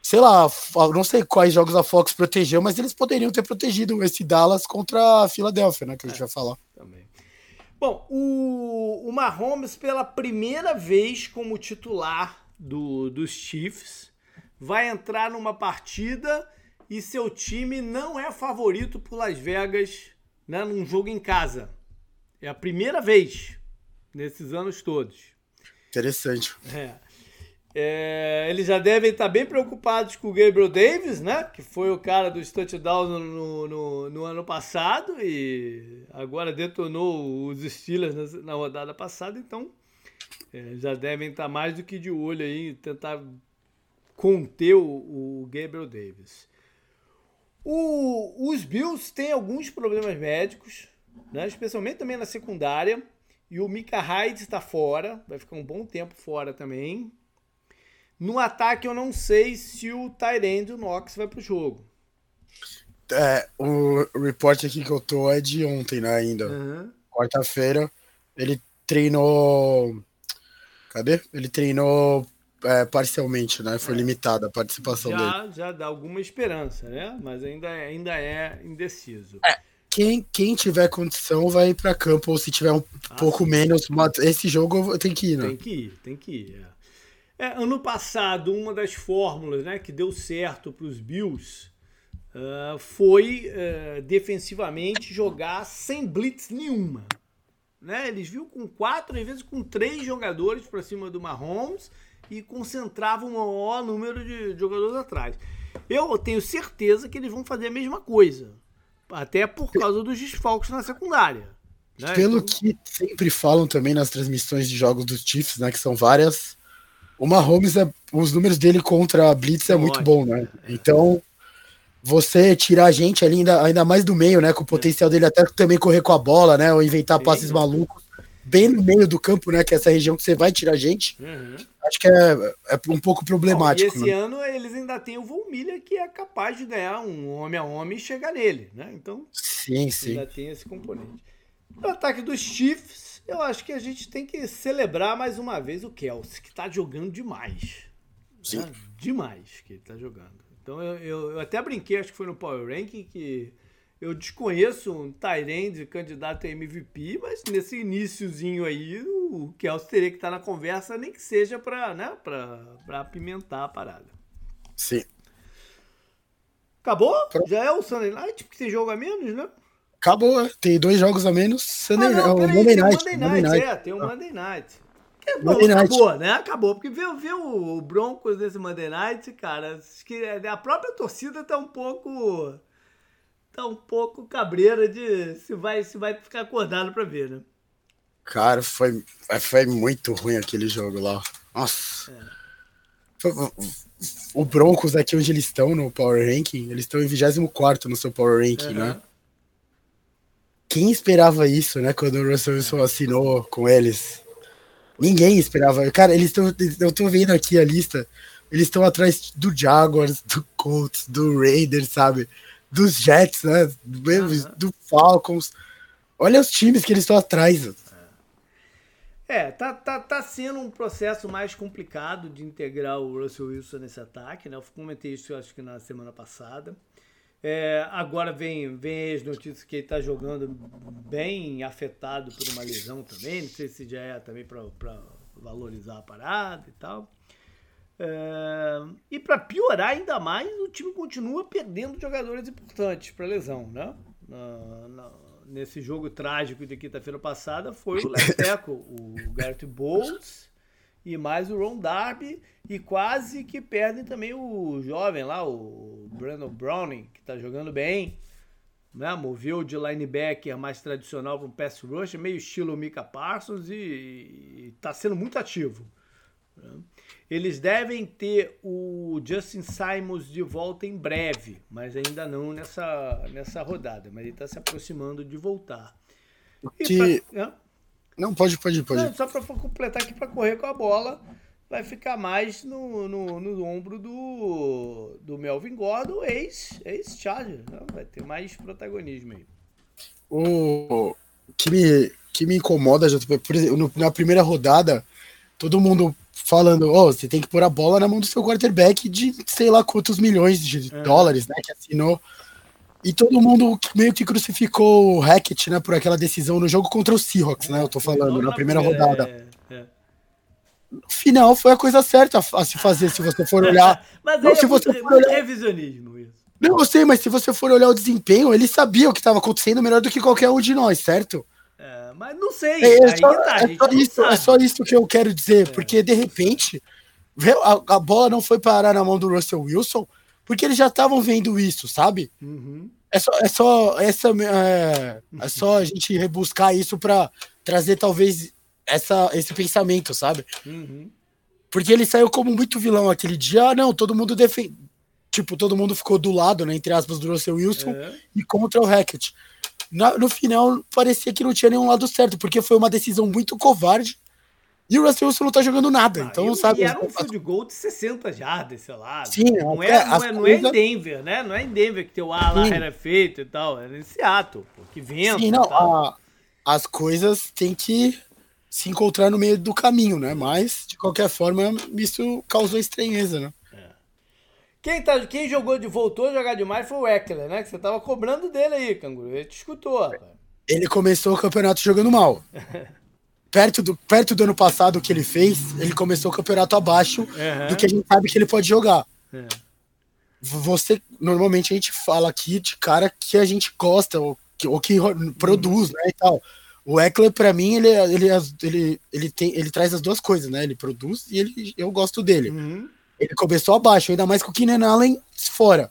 sei lá, não sei quais jogos a Fox protegeu, mas eles poderiam ter protegido esse Dallas contra a Filadélfia, né? Que a gente é, vai falar. Também. Bom, o, o Mahomes, pela primeira vez como titular do, dos Chiefs, vai entrar numa partida e seu time não é favorito por Las Vegas né, num jogo em casa. É a primeira vez nesses anos todos. Interessante. É. É, eles já devem estar bem preocupados com o Gabriel Davis, né? Que foi o cara dos touchdowns no, no, no ano passado e agora detonou os Steelers na, na rodada passada. Então, é, já devem estar mais do que de olho aí, tentar conter o, o Gabriel Davis. O, os Bills têm alguns problemas médicos, né? especialmente também na secundária. E o Mika Hyde está fora, vai ficar um bom tempo fora também. No ataque, eu não sei se o Tyrande, o Knox, vai pro jogo. É, o report aqui que eu tô é de ontem, né, ainda. Uhum. Quarta-feira, ele treinou... Cadê? Ele treinou é, parcialmente, né? Foi é. limitada a participação já, dele. Já dá alguma esperança, né? Mas ainda, ainda é indeciso. É, quem, quem tiver condição vai para campo, ou se tiver um ah, pouco sim. menos, esse jogo tem que ir, né? Tem que ir, tem que ir. É. É, ano passado, uma das fórmulas né, que deu certo para os Bills uh, foi uh, defensivamente jogar sem blitz nenhuma. Né? Eles viram com quatro, às vezes com três jogadores para cima do Mahomes e concentravam um maior número de jogadores atrás. Eu tenho certeza que eles vão fazer a mesma coisa. Até por causa dos desfalques na secundária. Né? Pelo então... que sempre falam também nas transmissões de jogos dos Chiefs, né? Que são várias. O Mahomes, é, os números dele contra a Blitz é, é muito bom, né? Então, você tirar a gente ali, ainda, ainda mais do meio, né? Com o potencial dele até também correr com a bola, né? Ou inventar passes malucos bem no meio do campo, né? Que é essa região que você vai tirar gente. Uhum. Acho que é, é um pouco problemático. Bom, e esse né? ano eles ainda têm o Von Miller que é capaz de ganhar um homem a homem e chegar nele, né? Então, sim, sim. ainda tem esse componente. No ataque dos Chiefs, eu acho que a gente tem que celebrar mais uma vez o Kelsey, que tá jogando demais. Sim. Né? Demais que ele tá jogando. Então eu, eu, eu até brinquei, acho que foi no Power Ranking, que eu desconheço um Tyrande candidato a MVP, mas nesse iníciozinho aí, o Kelsey teria que estar na conversa, nem que seja para né, pra, apimentar a parada. Sim. Acabou? Já é o Sunday Night, porque tem jogo a menos, né? Acabou, é. tem dois jogos a menos. Sunday, ah, não, peraí, Monday, Night, Monday, Night, Monday Night. É, tem o um Monday Night. Bom, acabou, Night. né? Acabou. Porque ver, ver o Broncos nesse Monday Night, cara, acho que a própria torcida tá um pouco tá um pouco cabreira de se vai, se vai ficar acordado para ver, né? Cara, foi, foi muito ruim aquele jogo lá. Nossa. É. O Broncos aqui onde eles estão no Power Ranking, eles estão em 24 no seu Power Ranking, uhum. né? Quem esperava isso, né? Quando o Russell Wilson assinou com eles. Ninguém esperava. Cara, eles estão. Eu tô vendo aqui a lista. Eles estão atrás do Jaguars, do Colts, do Raiders, sabe? Dos Jets, né? Do, uhum. do Falcons. Olha os times que eles estão atrás. É, tá, tá, tá sendo um processo mais complicado de integrar o Russell Wilson nesse ataque, né? Eu comentei isso acho que na semana passada. É, agora vem, vem as notícias que ele está jogando bem afetado por uma lesão também. Não sei se já é também para valorizar a parada e tal. É, e para piorar ainda mais, o time continua perdendo jogadores importantes para lesão, né? Na, na, nesse jogo trágico de quinta-feira passada foi o Leteco, o Garrett Bowles e mais o Ron Darby e quase que perdem também o jovem lá, o Brandon Browning, que está jogando bem. Né? Moveu de linebacker mais tradicional para um pass rush, meio estilo Mika Parsons e está sendo muito ativo. Né? Eles devem ter o Justin Simons de volta em breve, mas ainda não nessa, nessa rodada. Mas ele está se aproximando de voltar. Que... Pra... Não, pode, pode, pode. Não, só para completar aqui, para correr com a bola, vai ficar mais no, no, no ombro do, do Melvin Gordon, ex-Charger. Ex vai ter mais protagonismo aí. O que me, que me incomoda, exemplo, na primeira rodada, todo mundo falando, oh, você tem que pôr a bola na mão do seu quarterback de sei lá quantos milhões de é. dólares, né, que assinou. E todo mundo meio que crucificou o Hackett, né, por aquela decisão no jogo contra o Seahawks, né, eu tô falando, na primeira rodada. É, é. No final foi a coisa certa a se fazer, se você for olhar. mas não, é se você for olhar... revisionismo isso. Não, eu sei, mas se você for olhar o desempenho, ele sabia o que estava acontecendo melhor do que qualquer um de nós, certo? Mas não sei. É, é só, tá, é, só isso, é, só, isso, que eu quero dizer, é. porque de repente a, a, bola não foi parar na mão do Russell Wilson, porque eles já estavam vendo isso, sabe? Uhum. É só, é só essa é, é só a gente rebuscar isso para trazer talvez essa, esse pensamento, sabe? Uhum. Porque ele saiu como muito vilão aquele dia. Ah, não, todo mundo defende. Tipo, todo mundo ficou do lado, né, entre aspas, do Russell Wilson é. e contra o Hackett no final parecia que não tinha nenhum lado certo, porque foi uma decisão muito covarde. E o Russell Wilson não tá jogando nada. Ah, então, sabe. E era um field goal de 60 jardas, sei lá. Sim, não, é, não, é, não é em Denver, né? Não é em Denver que teu ar lá era feito e tal. Era em Seattle, pô, que vento. Sim, não. A, as coisas têm que se encontrar no meio do caminho, né? Mas, de qualquer forma, isso causou estranheza, né? Quem, tá, quem jogou de voltou a jogar demais foi o Eckler, né? Que você tava cobrando dele aí, Canguru. Ele te escutou, rapaz. Ele começou o campeonato jogando mal. perto, do, perto do ano passado que ele fez, ele começou o campeonato abaixo uhum. do que a gente sabe que ele pode jogar. Uhum. Você, normalmente a gente fala aqui de cara que a gente gosta, ou que, ou que produz, né, e tal. O Eckler, para mim, ele, ele, ele, ele, tem, ele traz as duas coisas, né? Ele produz e ele, eu gosto dele. Ele começou abaixo, ainda mais com o Keenan Allen fora.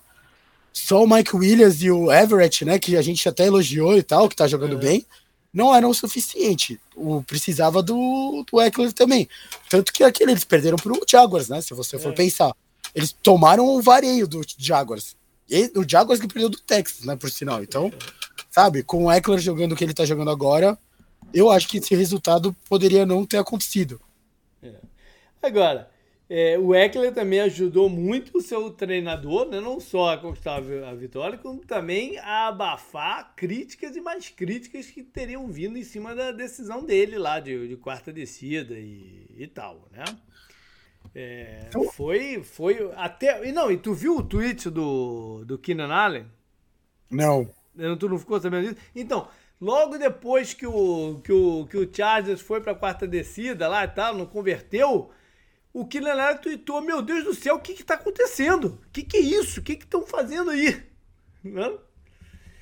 Só o Mike Williams e o Everett, né, que a gente até elogiou e tal, que tá jogando é. bem, não eram o suficiente. O, precisava do, do Eckler também. Tanto que aquele eles perderam pro Jaguars, né, se você for é. pensar. Eles tomaram o vareio do Jaguars. E o Jaguars que perdeu do Texas, né, por sinal. Então, sabe, com o Eckler jogando o que ele tá jogando agora, eu acho que esse resultado poderia não ter acontecido. É. Agora, é, o Eckler também ajudou muito o seu treinador, né? não só a conquistar a vitória, como também a abafar críticas e mais críticas que teriam vindo em cima da decisão dele lá de, de quarta descida e, e tal, né? É, então- foi, foi até. E não, e tu viu o tweet do, do Keenan Allen? Não. Tu não ficou sabendo disso? Então, logo depois que o, que o, que o Chargers foi para a quarta descida lá e tal, não converteu o Kylian tweetou, meu Deus do céu, o que que tá acontecendo? O que que é isso? O que estão fazendo aí? Não?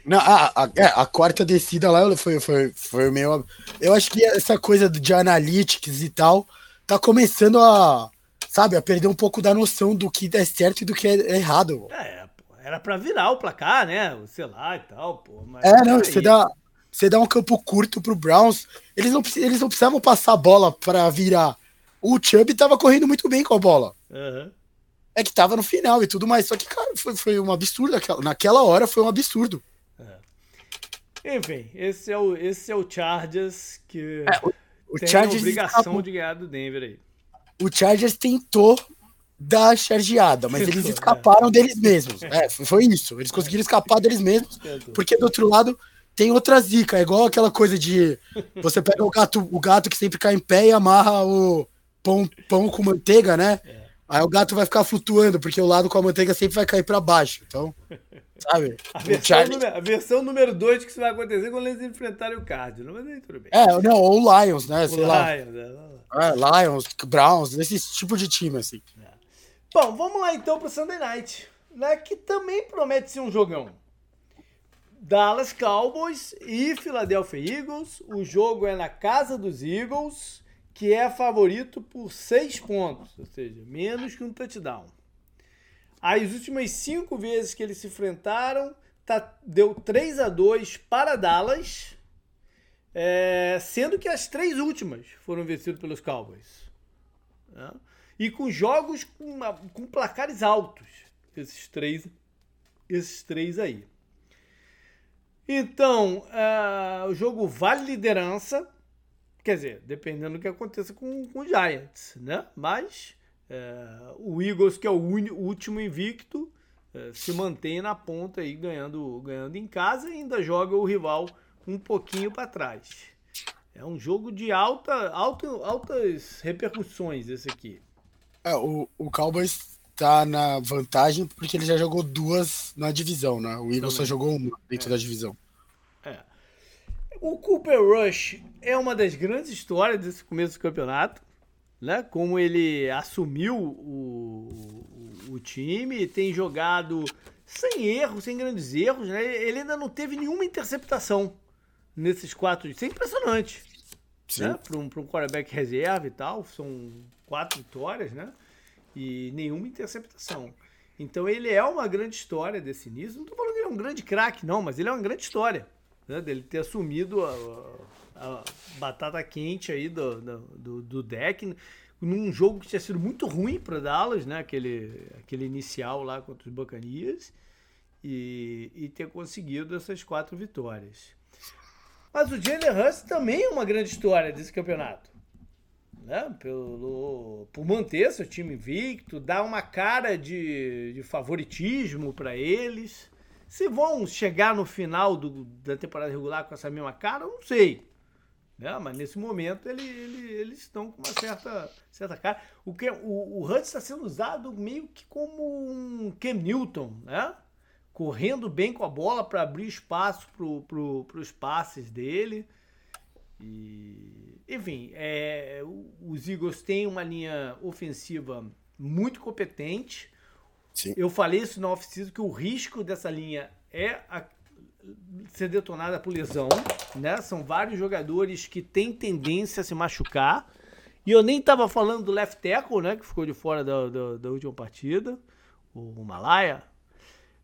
Não, a, a, é, a, quarta descida lá foi, foi, foi meio. Eu acho que essa coisa de analytics e tal tá começando a, sabe, a perder um pouco da noção do que é certo e do que é errado. É, era pra virar o placar, né? Sei lá e tal, pô. é, não, você dá, você dá um campo curto pro Browns. Eles não, eles não precisavam passar a bola para virar o Chubb tava correndo muito bem com a bola. Uhum. É que tava no final e tudo mais. Só que, cara, foi, foi um absurdo. Naquela hora foi um absurdo. É. Enfim, esse é o, esse é o Chargers que é, o, o tem Chargers a obrigação escapou. de ganhar do Denver aí. O Chargers tentou dar a chargeada, mas eles escaparam é. deles mesmos. É, foi isso. Eles conseguiram escapar deles mesmos, porque do outro lado tem outra zica, é igual aquela coisa de você pega o gato, o gato que sempre cai em pé e amarra o pão, pão com manteiga, né? É. Aí o gato vai ficar flutuando, porque o lado com a manteiga sempre vai cair para baixo. Então, sabe? A versão, Charlie... número, a versão número 2 que isso vai acontecer quando eles enfrentarem o Cardinals. Mas aí tudo bem. É, não, ou o Lions, né? Sei o lá. Lions, é, é, Lions, Browns, esse tipo de time, assim. É. Bom, vamos lá então pro Sunday Night, né? Que também promete ser um jogão. Dallas Cowboys e Philadelphia Eagles. O jogo é na casa dos Eagles, que é favorito por seis pontos, ou seja, menos que um touchdown. As últimas cinco vezes que eles se enfrentaram, tá, deu 3 a 2 para Dallas, é, sendo que as três últimas foram vencidas pelos Cowboys. Né? E com jogos com, com placares altos, esses três, esses três aí. Então, uh, o jogo vale liderança. Quer dizer, dependendo do que aconteça com, com o Giants, né? Mas uh, o Eagles, que é o, o último invicto, uh, se mantém na ponta aí, ganhando, ganhando em casa e ainda joga o rival um pouquinho para trás. É um jogo de alta, alta, altas repercussões esse aqui. É, o, o Cowboys tá na vantagem porque ele já jogou duas na divisão, né? O Eagles só jogou uma dentro é. da divisão. O Cooper Rush é uma das grandes histórias desse começo do campeonato, né? Como ele assumiu o, o, o time, tem jogado sem erros, sem grandes erros, né? Ele ainda não teve nenhuma interceptação nesses quatro. Isso é impressionante. Né? Para um, um quarterback reserva e tal. São quatro vitórias, né? e nenhuma interceptação. Então ele é uma grande história desse início. Não estou falando que ele é um grande craque, não, mas ele é uma grande história. Né? Dele ter assumido a, a, batata quente aí do, do, do, deck num jogo que tinha sido muito ruim para Dallas, né? Aquele, aquele inicial lá contra os Bacanias. E, e ter conseguido essas quatro vitórias. Mas o Jalen Hurts também é uma grande história desse campeonato né? Pelo, por manter seu time invicto, dar uma cara de, de favoritismo para eles. Se vão chegar no final do, da temporada regular com essa mesma cara, eu não sei. Né? Mas nesse momento ele, ele, eles estão com uma certa, certa cara. O, que, o, o está sendo usado meio que como um Cam Newton, né? correndo bem com a bola para abrir espaço para os passes dele. E, enfim, é, os Eagles têm uma linha ofensiva muito competente. Sim. Eu falei isso na off que o risco dessa linha é a, ser detonada por lesão, né? São vários jogadores que têm tendência a se machucar. E eu nem estava falando do left tackle, né? Que ficou de fora da, da, da última partida, o Malaya.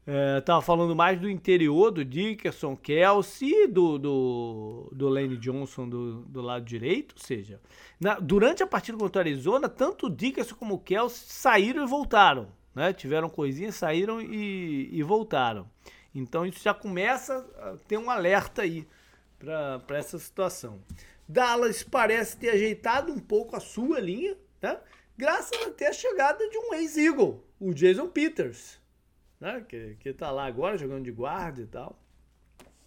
É, tava falando mais do interior, do Dickerson, Kelsey do, do, do Lane Johnson do, do lado direito. Ou seja, na, durante a partida contra o Arizona, tanto o Dickerson como o Kelsey saíram e voltaram. Né? Tiveram coisinhas, saíram e, e voltaram. Então isso já começa a ter um alerta aí para essa situação. Dallas parece ter ajeitado um pouco a sua linha, né? graças até a chegada de um ex-Eagle, o Jason Peters né? Que, que tá lá agora jogando de guarda e tal.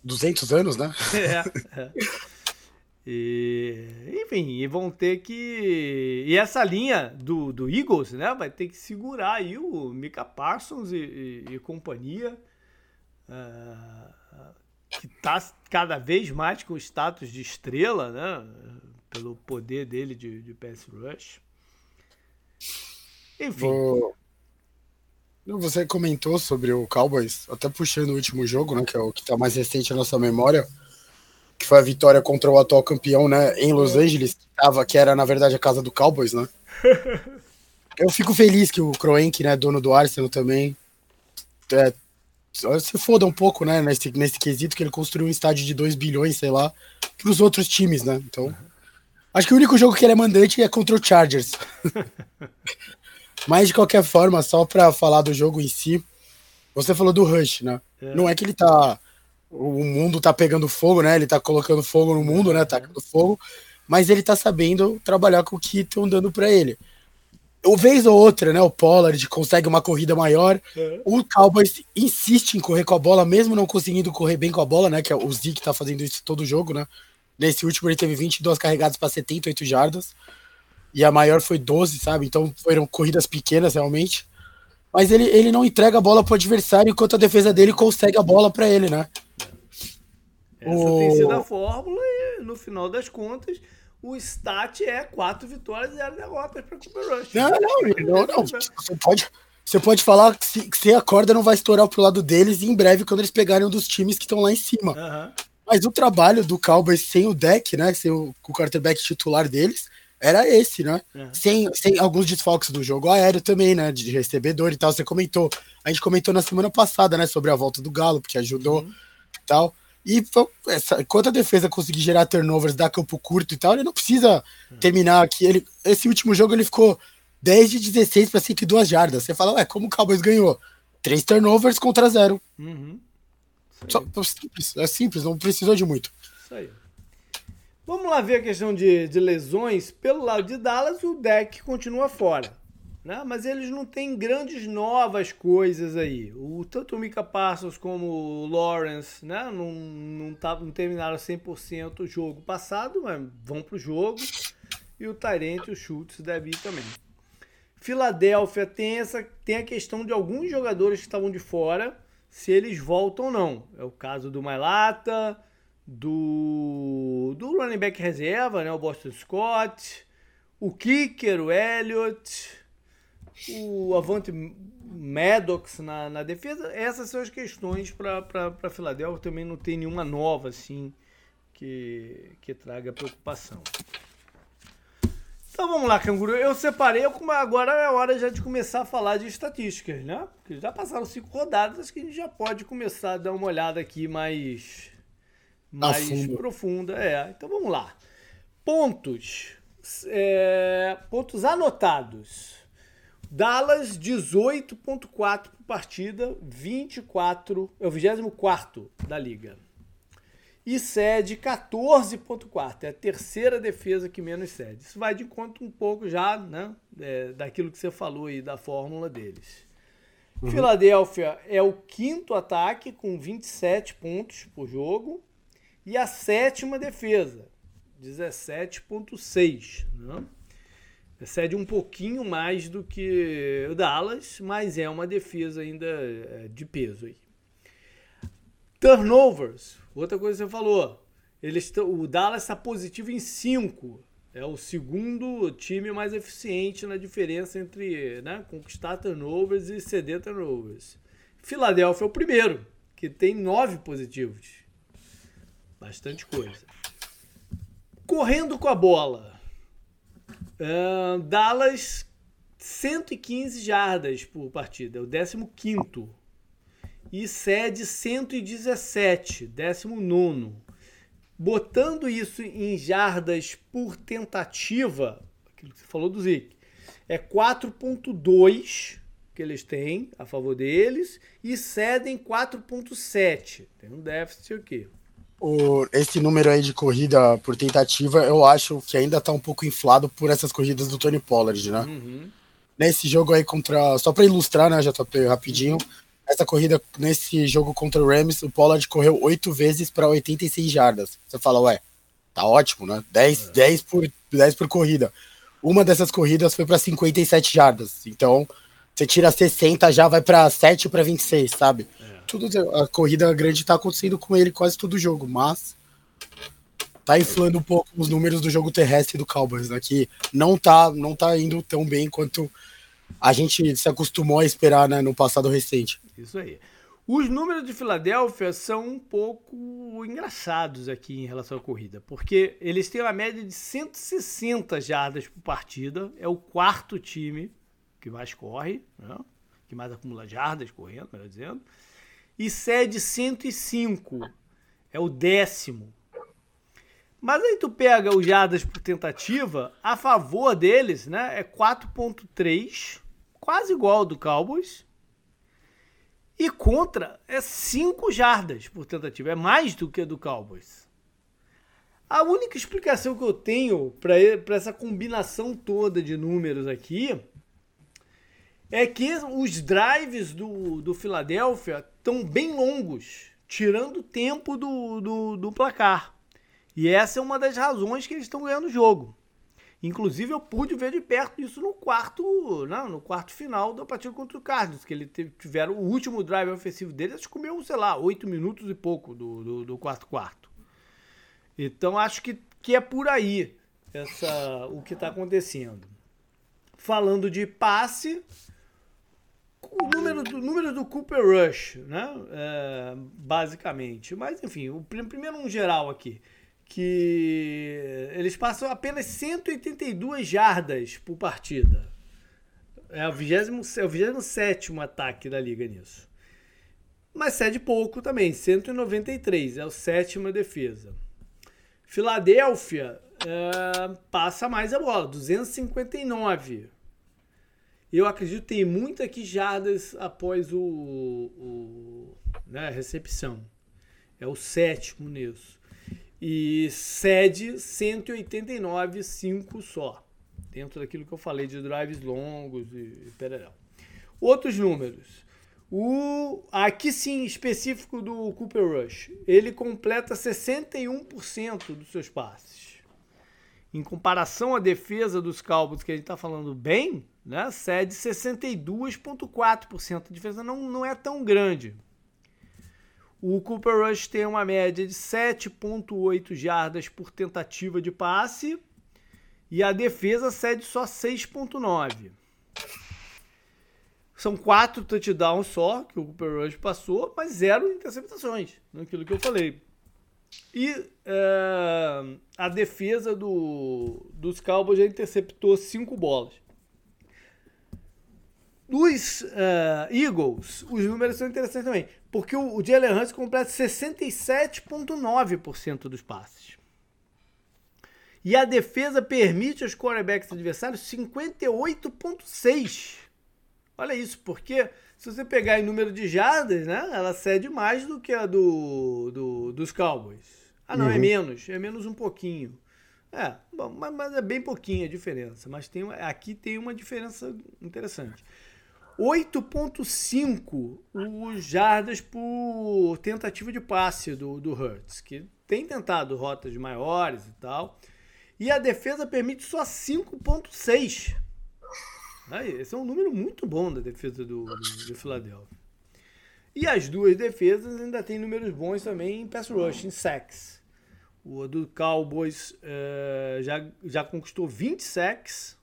200 anos, né? É, é. E, enfim, e vão ter que. E essa linha do, do Eagles, né? Vai ter que segurar aí o Mika Parsons e, e, e companhia. Uh, que tá cada vez mais com status de estrela, né? Pelo poder dele de, de pass rush. Enfim. Vou, você comentou sobre o Cowboys, até puxando o último jogo, né, que é o que está mais recente na nossa memória, que foi a vitória contra o atual campeão, né, em Los Angeles, que, tava, que era na verdade a casa do Cowboys, né? Eu fico feliz que o Kroenke, né, dono do Arsenal também, é, se foda um pouco, né, nesse, nesse quesito que ele construiu um estádio de 2 bilhões, sei lá, para os outros times, né? Então, acho que o único jogo que ele é mandante é contra o Chargers. Mas de qualquer forma, só para falar do jogo em si, você falou do Rush, né? É. Não é que ele tá. O mundo tá pegando fogo, né? Ele tá colocando fogo no mundo, né? Tá pegando fogo. Mas ele tá sabendo trabalhar com o que estão dando para ele. Uma vez ou outra, né? O Pollard consegue uma corrida maior. É. O Cowboys insiste em correr com a bola, mesmo não conseguindo correr bem com a bola, né? Que é o Zeke tá fazendo isso todo jogo, né? Nesse último ele teve 22 carregadas para 78 jardas. E a maior foi 12, sabe? Então foram corridas pequenas realmente. Mas ele, ele não entrega a bola pro adversário enquanto a defesa dele consegue a bola para ele, né? Essa o... tem sido a fórmula e no final das contas o stat é quatro vitórias e zero derrotas para Cooper Rush. Não, não, não, não. Você pode, você pode falar que se, se a corda não vai estourar pro lado deles em breve quando eles pegarem um dos times que estão lá em cima. Uhum. Mas o trabalho do Cowboys sem o deck, né? Sem o, o quarterback titular deles, era esse, né? Uhum. Sem, sem alguns desfalques do jogo aéreo também, né? De recebedor e tal. Você comentou. A gente comentou na semana passada, né? Sobre a volta do Galo, que ajudou uhum. e tal. E essa, enquanto a defesa conseguir gerar turnovers, dar campo curto e tal, ele não precisa terminar aqui. Ele, esse último jogo ele ficou 10 de 16 para 102 jardas. Você fala, ué, como o Cowboys ganhou? Três turnovers contra zero. Uhum. Só, simples, é simples, não precisou de muito. Isso aí. Vamos lá ver a questão de, de lesões. Pelo lado de Dallas, o deck continua fora né? mas eles não têm grandes novas coisas aí. O, tanto o Mika Parsons como o Lawrence né? não, não, tá, não terminaram 100% o jogo passado, mas vão para o jogo. E o Tyrant e o Schultz devem ir também. Filadélfia tem, essa, tem a questão de alguns jogadores que estavam de fora, se eles voltam ou não. É o caso do Mailata, do, do running back reserva, né? o Boston Scott, o kicker, o Elliott, o Avante Maddox na, na defesa. Essas são as questões para Filadélfia. Também não tem nenhuma nova assim que, que traga preocupação. Então vamos lá, canguru. Eu separei, agora é hora já de começar a falar de estatísticas, né? Porque já passaram cinco rodadas, acho que a gente já pode começar a dar uma olhada aqui mais, mais profunda. É, então vamos lá. Pontos. É, pontos anotados. Dallas 18.4 por partida, 24, é o 24 da liga. E cede 14.4, é a terceira defesa que menos cede. Isso vai de encontro um pouco já, né, é, daquilo que você falou aí da fórmula deles. Uhum. Filadélfia é o quinto ataque com 27 pontos por jogo e a sétima defesa, 17.6, né? Cede um pouquinho mais do que o Dallas, mas é uma defesa ainda é, de peso aí. Turnovers, outra coisa que você falou. Eles o Dallas está positivo em 5. É o segundo time mais eficiente na diferença entre né, conquistar turnovers e ceder turnovers. Filadélfia é o primeiro, que tem 9 positivos. Bastante coisa. Correndo com a bola. Dallas, 115 jardas por partida, é o 15. E cede 117, 19. Botando isso em jardas por tentativa, aquilo que você falou do Zic, é 4,2 que eles têm a favor deles e cedem 4,7. Tem um déficit aqui o, esse número aí de corrida por tentativa, eu acho que ainda tá um pouco inflado por essas corridas do Tony Pollard, né? Uhum. Nesse jogo aí contra. Só para ilustrar, né, JP, rapidinho. Essa corrida, nesse jogo contra o Rams, o Pollard correu oito vezes para 86 jardas. Você fala, ué, tá ótimo, né? 10, é. 10, por, 10 por corrida. Uma dessas corridas foi para 57 jardas. Então, você tira 60, já vai para 7 para 26, sabe? É tudo. A corrida grande tá acontecendo com ele quase todo jogo, mas tá inflando um pouco os números do jogo terrestre do Cowboys, né? Que não tá, não tá indo tão bem quanto a gente se acostumou a esperar né, no passado recente. Isso aí. Os números de Filadélfia são um pouco engraçados aqui em relação à corrida, porque eles têm uma média de 160 jardas por partida, é o quarto time que mais corre, né? que mais acumula jardas correndo, melhor dizendo e cede 105. É o décimo. Mas aí tu pega os jardas por tentativa, a favor deles, né, é 4.3, quase igual ao do Cowboys. E contra é 5 jardas por tentativa, é mais do que a do Cowboys. A única explicação que eu tenho para essa combinação toda de números aqui é que os drives do, do Philadelphia estão bem longos, tirando o tempo do, do, do placar. E essa é uma das razões que eles estão ganhando o jogo. Inclusive, eu pude ver de perto isso no quarto, não, no quarto final da partida contra o Cardinals, que ele tiveram o último drive ofensivo deles, acho que comeu, sei lá, oito minutos e pouco do, do, do, quarto quarto. Então, acho que, que é por aí essa, o que está acontecendo. Falando de passe, o número do, número do Cooper Rush, né? É, basicamente. Mas, enfim, o primeiro um geral aqui que eles passam apenas 182 jardas por partida. É o 27 é o 27 ataque da liga nisso. Mas cede pouco também, 193, é o sétima defesa. Filadélfia é, passa mais a bola, 259. Eu acredito que tem muita aqui jardas após o, o né, recepção. É o sétimo nisso e cede 189, 5 só. Dentro daquilo que eu falei de drives longos e pererão. Outros números. O, aqui sim, específico do Cooper Rush. Ele completa 61% dos seus passes. Em comparação à defesa dos Cowboys, que a gente está falando bem, né, cede 62,4%. A defesa não, não é tão grande. O Cooper Rush tem uma média de 7,8 jardas por tentativa de passe e a defesa cede só 6,9. São quatro touchdowns só que o Cooper Rush passou, mas zero interceptações, naquilo que eu falei. E é, a defesa do, dos Cowboys já interceptou cinco bolas. Dos uh, Eagles, os números são interessantes também, porque o, o Jalen Hurts completa 67,9% dos passes. E a defesa permite aos quarterbacks adversários 58,6%. Olha isso, porque se você pegar em número de jardas, né, ela cede mais do que a do, do dos Cowboys. Ah, não, é uhum. é menos, é menos um pouquinho. É, bom, mas, mas, é bem pouquinho a diferença. Mas tem, aqui tem uma diferença interessante. 8.5 os jardas por tentativa de passe do, do Hurts, que tem tentado rotas maiores e tal. E a defesa permite só 5.6. Esse é um número muito bom da defesa do, do, Philadelphia. E as duas defesas ainda tem números bons também em pass rush, em sacks. O do Cowboys uh, já, já conquistou 20 sacks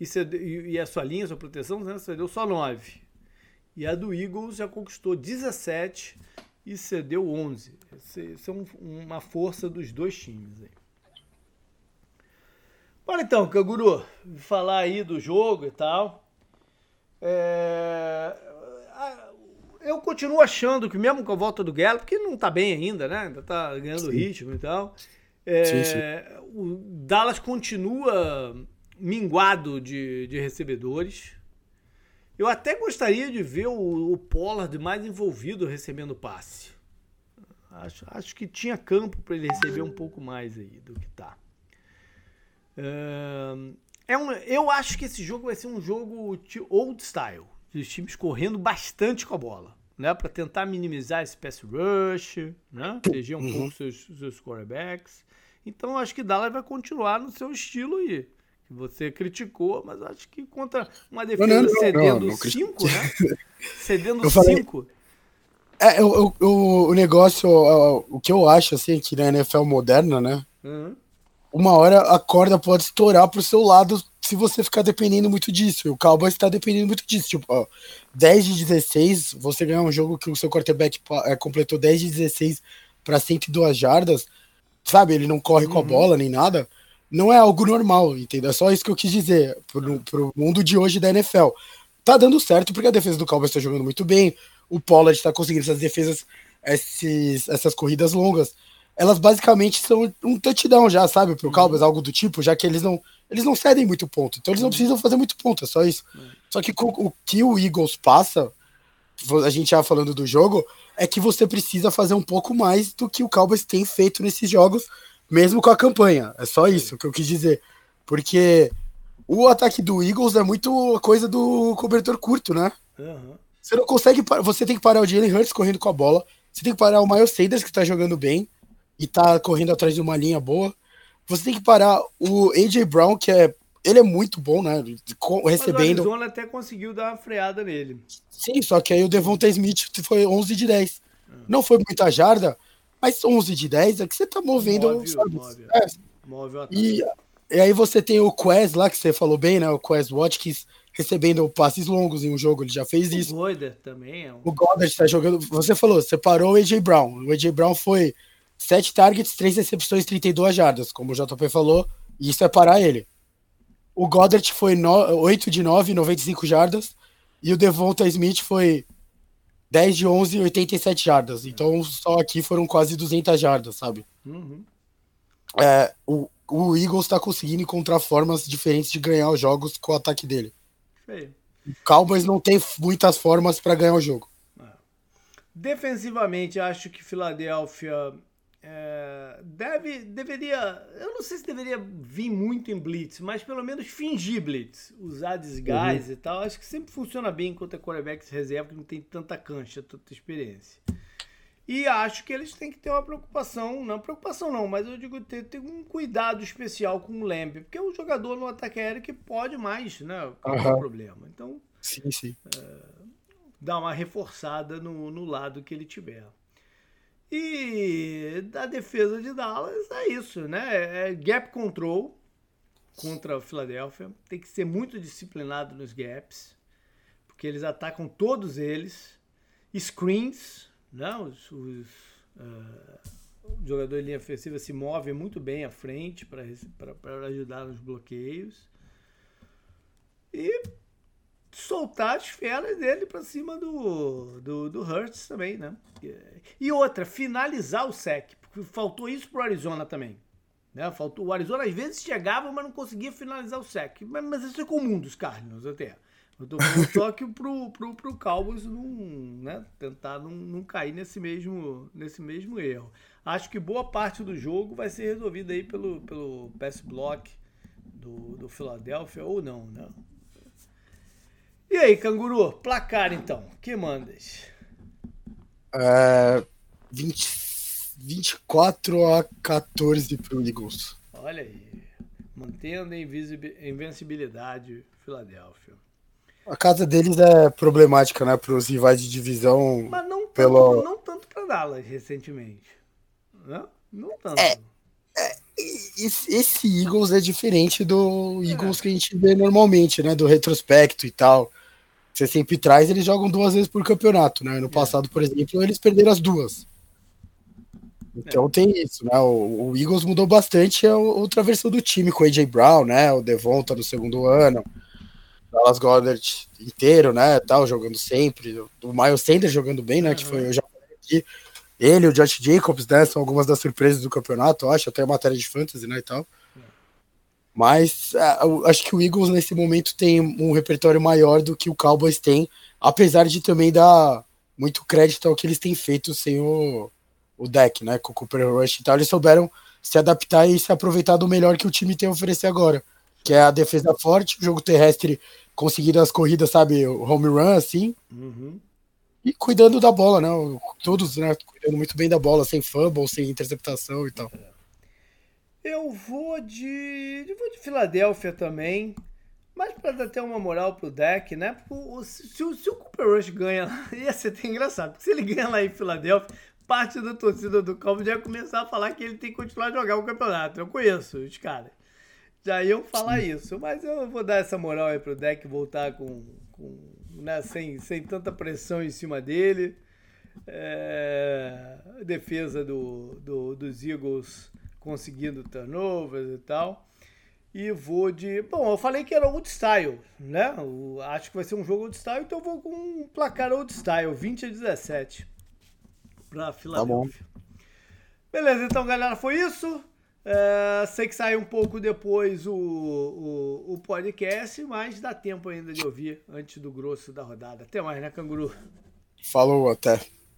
e, cedeu, e a sua linha, a sua proteção, né, cedeu só 9. E a do Eagles já conquistou 17 e cedeu 11. Isso é um, uma força dos dois times. Aí. Bora então, Canguru, falar aí do jogo e tal. É... Eu continuo achando que mesmo com a volta do Galo, porque não tá bem ainda, né? Ainda tá ganhando sim. ritmo e tal. É... Sim, sim. O Dallas continua minguado de, de recebedores. Eu até gostaria de ver o, o Pollard mais envolvido recebendo passe. Acho, acho que tinha campo para ele receber um pouco mais aí do que tá. É um, eu acho que esse jogo vai ser um jogo old style, dos times correndo bastante com a bola, né, para tentar minimizar esse pass rush, né, proteger um uhum. pouco seus seus quarterbacks. Então acho que Dallas vai continuar no seu estilo e que você criticou, mas acho que contra uma defesa não, não, cedendo 5, né? cedendo 5. É, o, o, o negócio, o, que eu acho, assim, que na NFL moderna, né? Uhum. Uma hora a corda pode estourar pro seu lado se você ficar dependendo muito disso. E o Cowboys está dependendo muito disso. Tipo, ó, 10 de 16, você ganhar um jogo que o seu quarterback é, completou 10 de 16 para 102 jardas, sabe? Ele não corre uhum. com a uhum. bola nem nada não é algo normal, entendeu? É só isso que eu quis dizer pro, pro mundo de hoje da NFL. Tá dando certo porque a defesa do Cowboys está jogando muito bem, o Pollard está conseguindo essas defesas, esses, essas corridas longas. Elas basicamente são um touchdown já, sabe, pro Cowboys, algo do tipo, já que eles não eles não cedem muito ponto, então eles não precisam fazer muito ponto, é só isso. Só que o que o Eagles passa, a gente já falando do jogo, é que você precisa fazer um pouco mais do que o Cowboys tem feito nesses jogos, mesmo com a campanha. É só isso que eu quis dizer. Porque o ataque do Eagles é muito coisa do cobertor curto, né? Uhum. Você não consegue. Você tem que parar o Jalen Hurts correndo com a bola. Você tem que parar o Miles Sanders, que tá jogando bem e tá correndo atrás de uma linha boa. Você tem que parar o AJ Brown, que é. Ele é muito bom, né? Recebendo. Mas o Arizona até conseguiu dar uma freada nele. Sim, só que aí o Devonta Smith foi 11 de 10. Uhum. Não foi muita jarda, mas 11 de 10 é que você tá movendo. Move, sabe? Move, é. o ataque. E e aí você tem o Quest lá, que você falou bem, né? O Quest Watkins recebendo passes longos em um jogo, ele já fez isso. O Goddard também é um... O Goddard tá jogando... Você falou, separou o AJ Brown. O AJ Brown foi 7 targets, 3 recepções, 32 jardas, como o JP falou, e isso é parar ele. O Goddard foi no... 8 de 9, 95 jardas, e o Devonta Smith foi 10 de 11, 87 jardas. Então só aqui foram quase 200 jardas, sabe? Uhum. É, o, o Eagles está conseguindo encontrar formas diferentes de ganhar os jogos com o ataque dele. Feio. O Cowboys não tem muitas formas para ganhar o jogo. É. Defensivamente, acho que Filadélfia é, deve, deveria. Eu não sei se deveria vir muito em blitz, mas pelo menos fingir blitz, usar disguise uhum. e tal. Acho que sempre funciona bem contra quarterbacks reserva que não tem tanta cancha, tanta experiência. E acho que eles têm que ter uma preocupação, não preocupação não, mas eu digo ter, ter um cuidado especial com o Lamb, porque é um jogador no ataque aéreo que pode mais, né? Uhum. é o problema? Então, sim, sim. É, dá uma reforçada no, no lado que ele tiver. E da defesa de Dallas é isso, né? É gap control contra a Filadélfia. Tem que ser muito disciplinado nos gaps, porque eles atacam todos eles. Screens, né? os, os uh, o jogador de linha ofensiva se move muito bem à frente para ajudar nos bloqueios. E soltar as feras dele para cima do, do, do Hurts também, né? E outra, finalizar o sec, porque faltou isso pro Arizona também. Né? Faltou, o Arizona às vezes chegava, mas não conseguia finalizar o sec. Mas, mas isso é comum dos Cardinals até. Eu tô só que pro, pro, pro Cowboys não, né, tentar não, não cair nesse mesmo, nesse mesmo erro. Acho que boa parte do jogo vai ser resolvida aí pelo, pelo pass block do, do Philadelphia ou não, né? E aí, canguru, placar então, que mandas? É, 20, 24 a 14 pro Eagles. Olha aí, mantendo a invencibilidade Filadélfia. A casa deles é problemática, né? Para os rivais de divisão. Mas não tanto, pelo... não tanto para Dallas recentemente. Não, não tanto. É, é, esse Eagles é diferente do Eagles é. que a gente vê normalmente, né? Do retrospecto e tal. Você sempre traz, eles jogam duas vezes por campeonato, né? No é. passado, por exemplo, eles perderam as duas. Então é. tem isso, né? O, o, Eagles mudou bastante, é outra versão do time com o AJ Brown, né? O Devonta no segundo ano. Dallas Goddard inteiro, né, tal, jogando sempre, o Miles Sanders jogando bem, né, uhum. que foi, eu já falei aqui, ele, o Josh Jacobs, né, são algumas das surpresas do campeonato, eu acho, até matéria de fantasy, né, e tal. Mas uh, acho que o Eagles nesse momento tem um repertório maior do que o Cowboys tem, apesar de também dar muito crédito ao que eles têm feito sem o, o deck, né, com o Cooper Rush e tal, eles souberam se adaptar e se aproveitar do melhor que o time tem a oferecer agora que é a defesa forte, o jogo terrestre conseguindo as corridas, sabe, o home run, assim. Uhum. E cuidando da bola, né? Todos, né? Cuidando muito bem da bola, sem fumble, sem interceptação e tal. Eu vou de. Eu vou de Filadélfia também. Mas para dar até uma moral pro deck, né? Se, o, se o Cooper Rush ganha lá, ia ser até engraçado. Porque se ele ganha lá em Filadélfia, parte da torcida do Cowboys já ia começar a falar que ele tem que continuar a jogar o campeonato. Eu conheço os caras já iam falar isso. Mas eu vou dar essa moral aí pro deck voltar com, com né, sem, sem tanta pressão em cima dele. É, defesa do, do, dos Eagles conseguindo turnovers e tal. E vou de. Bom, eu falei que era old style, né? Eu acho que vai ser um jogo old style, então eu vou com um placar old style, 20 a 17 para Filadélfia. Tá Beleza, então galera, foi isso. É, sei que sai um pouco depois o, o, o, podcast, mas dá tempo ainda de ouvir antes do grosso da rodada. Até mais, né, canguru? Falou, até.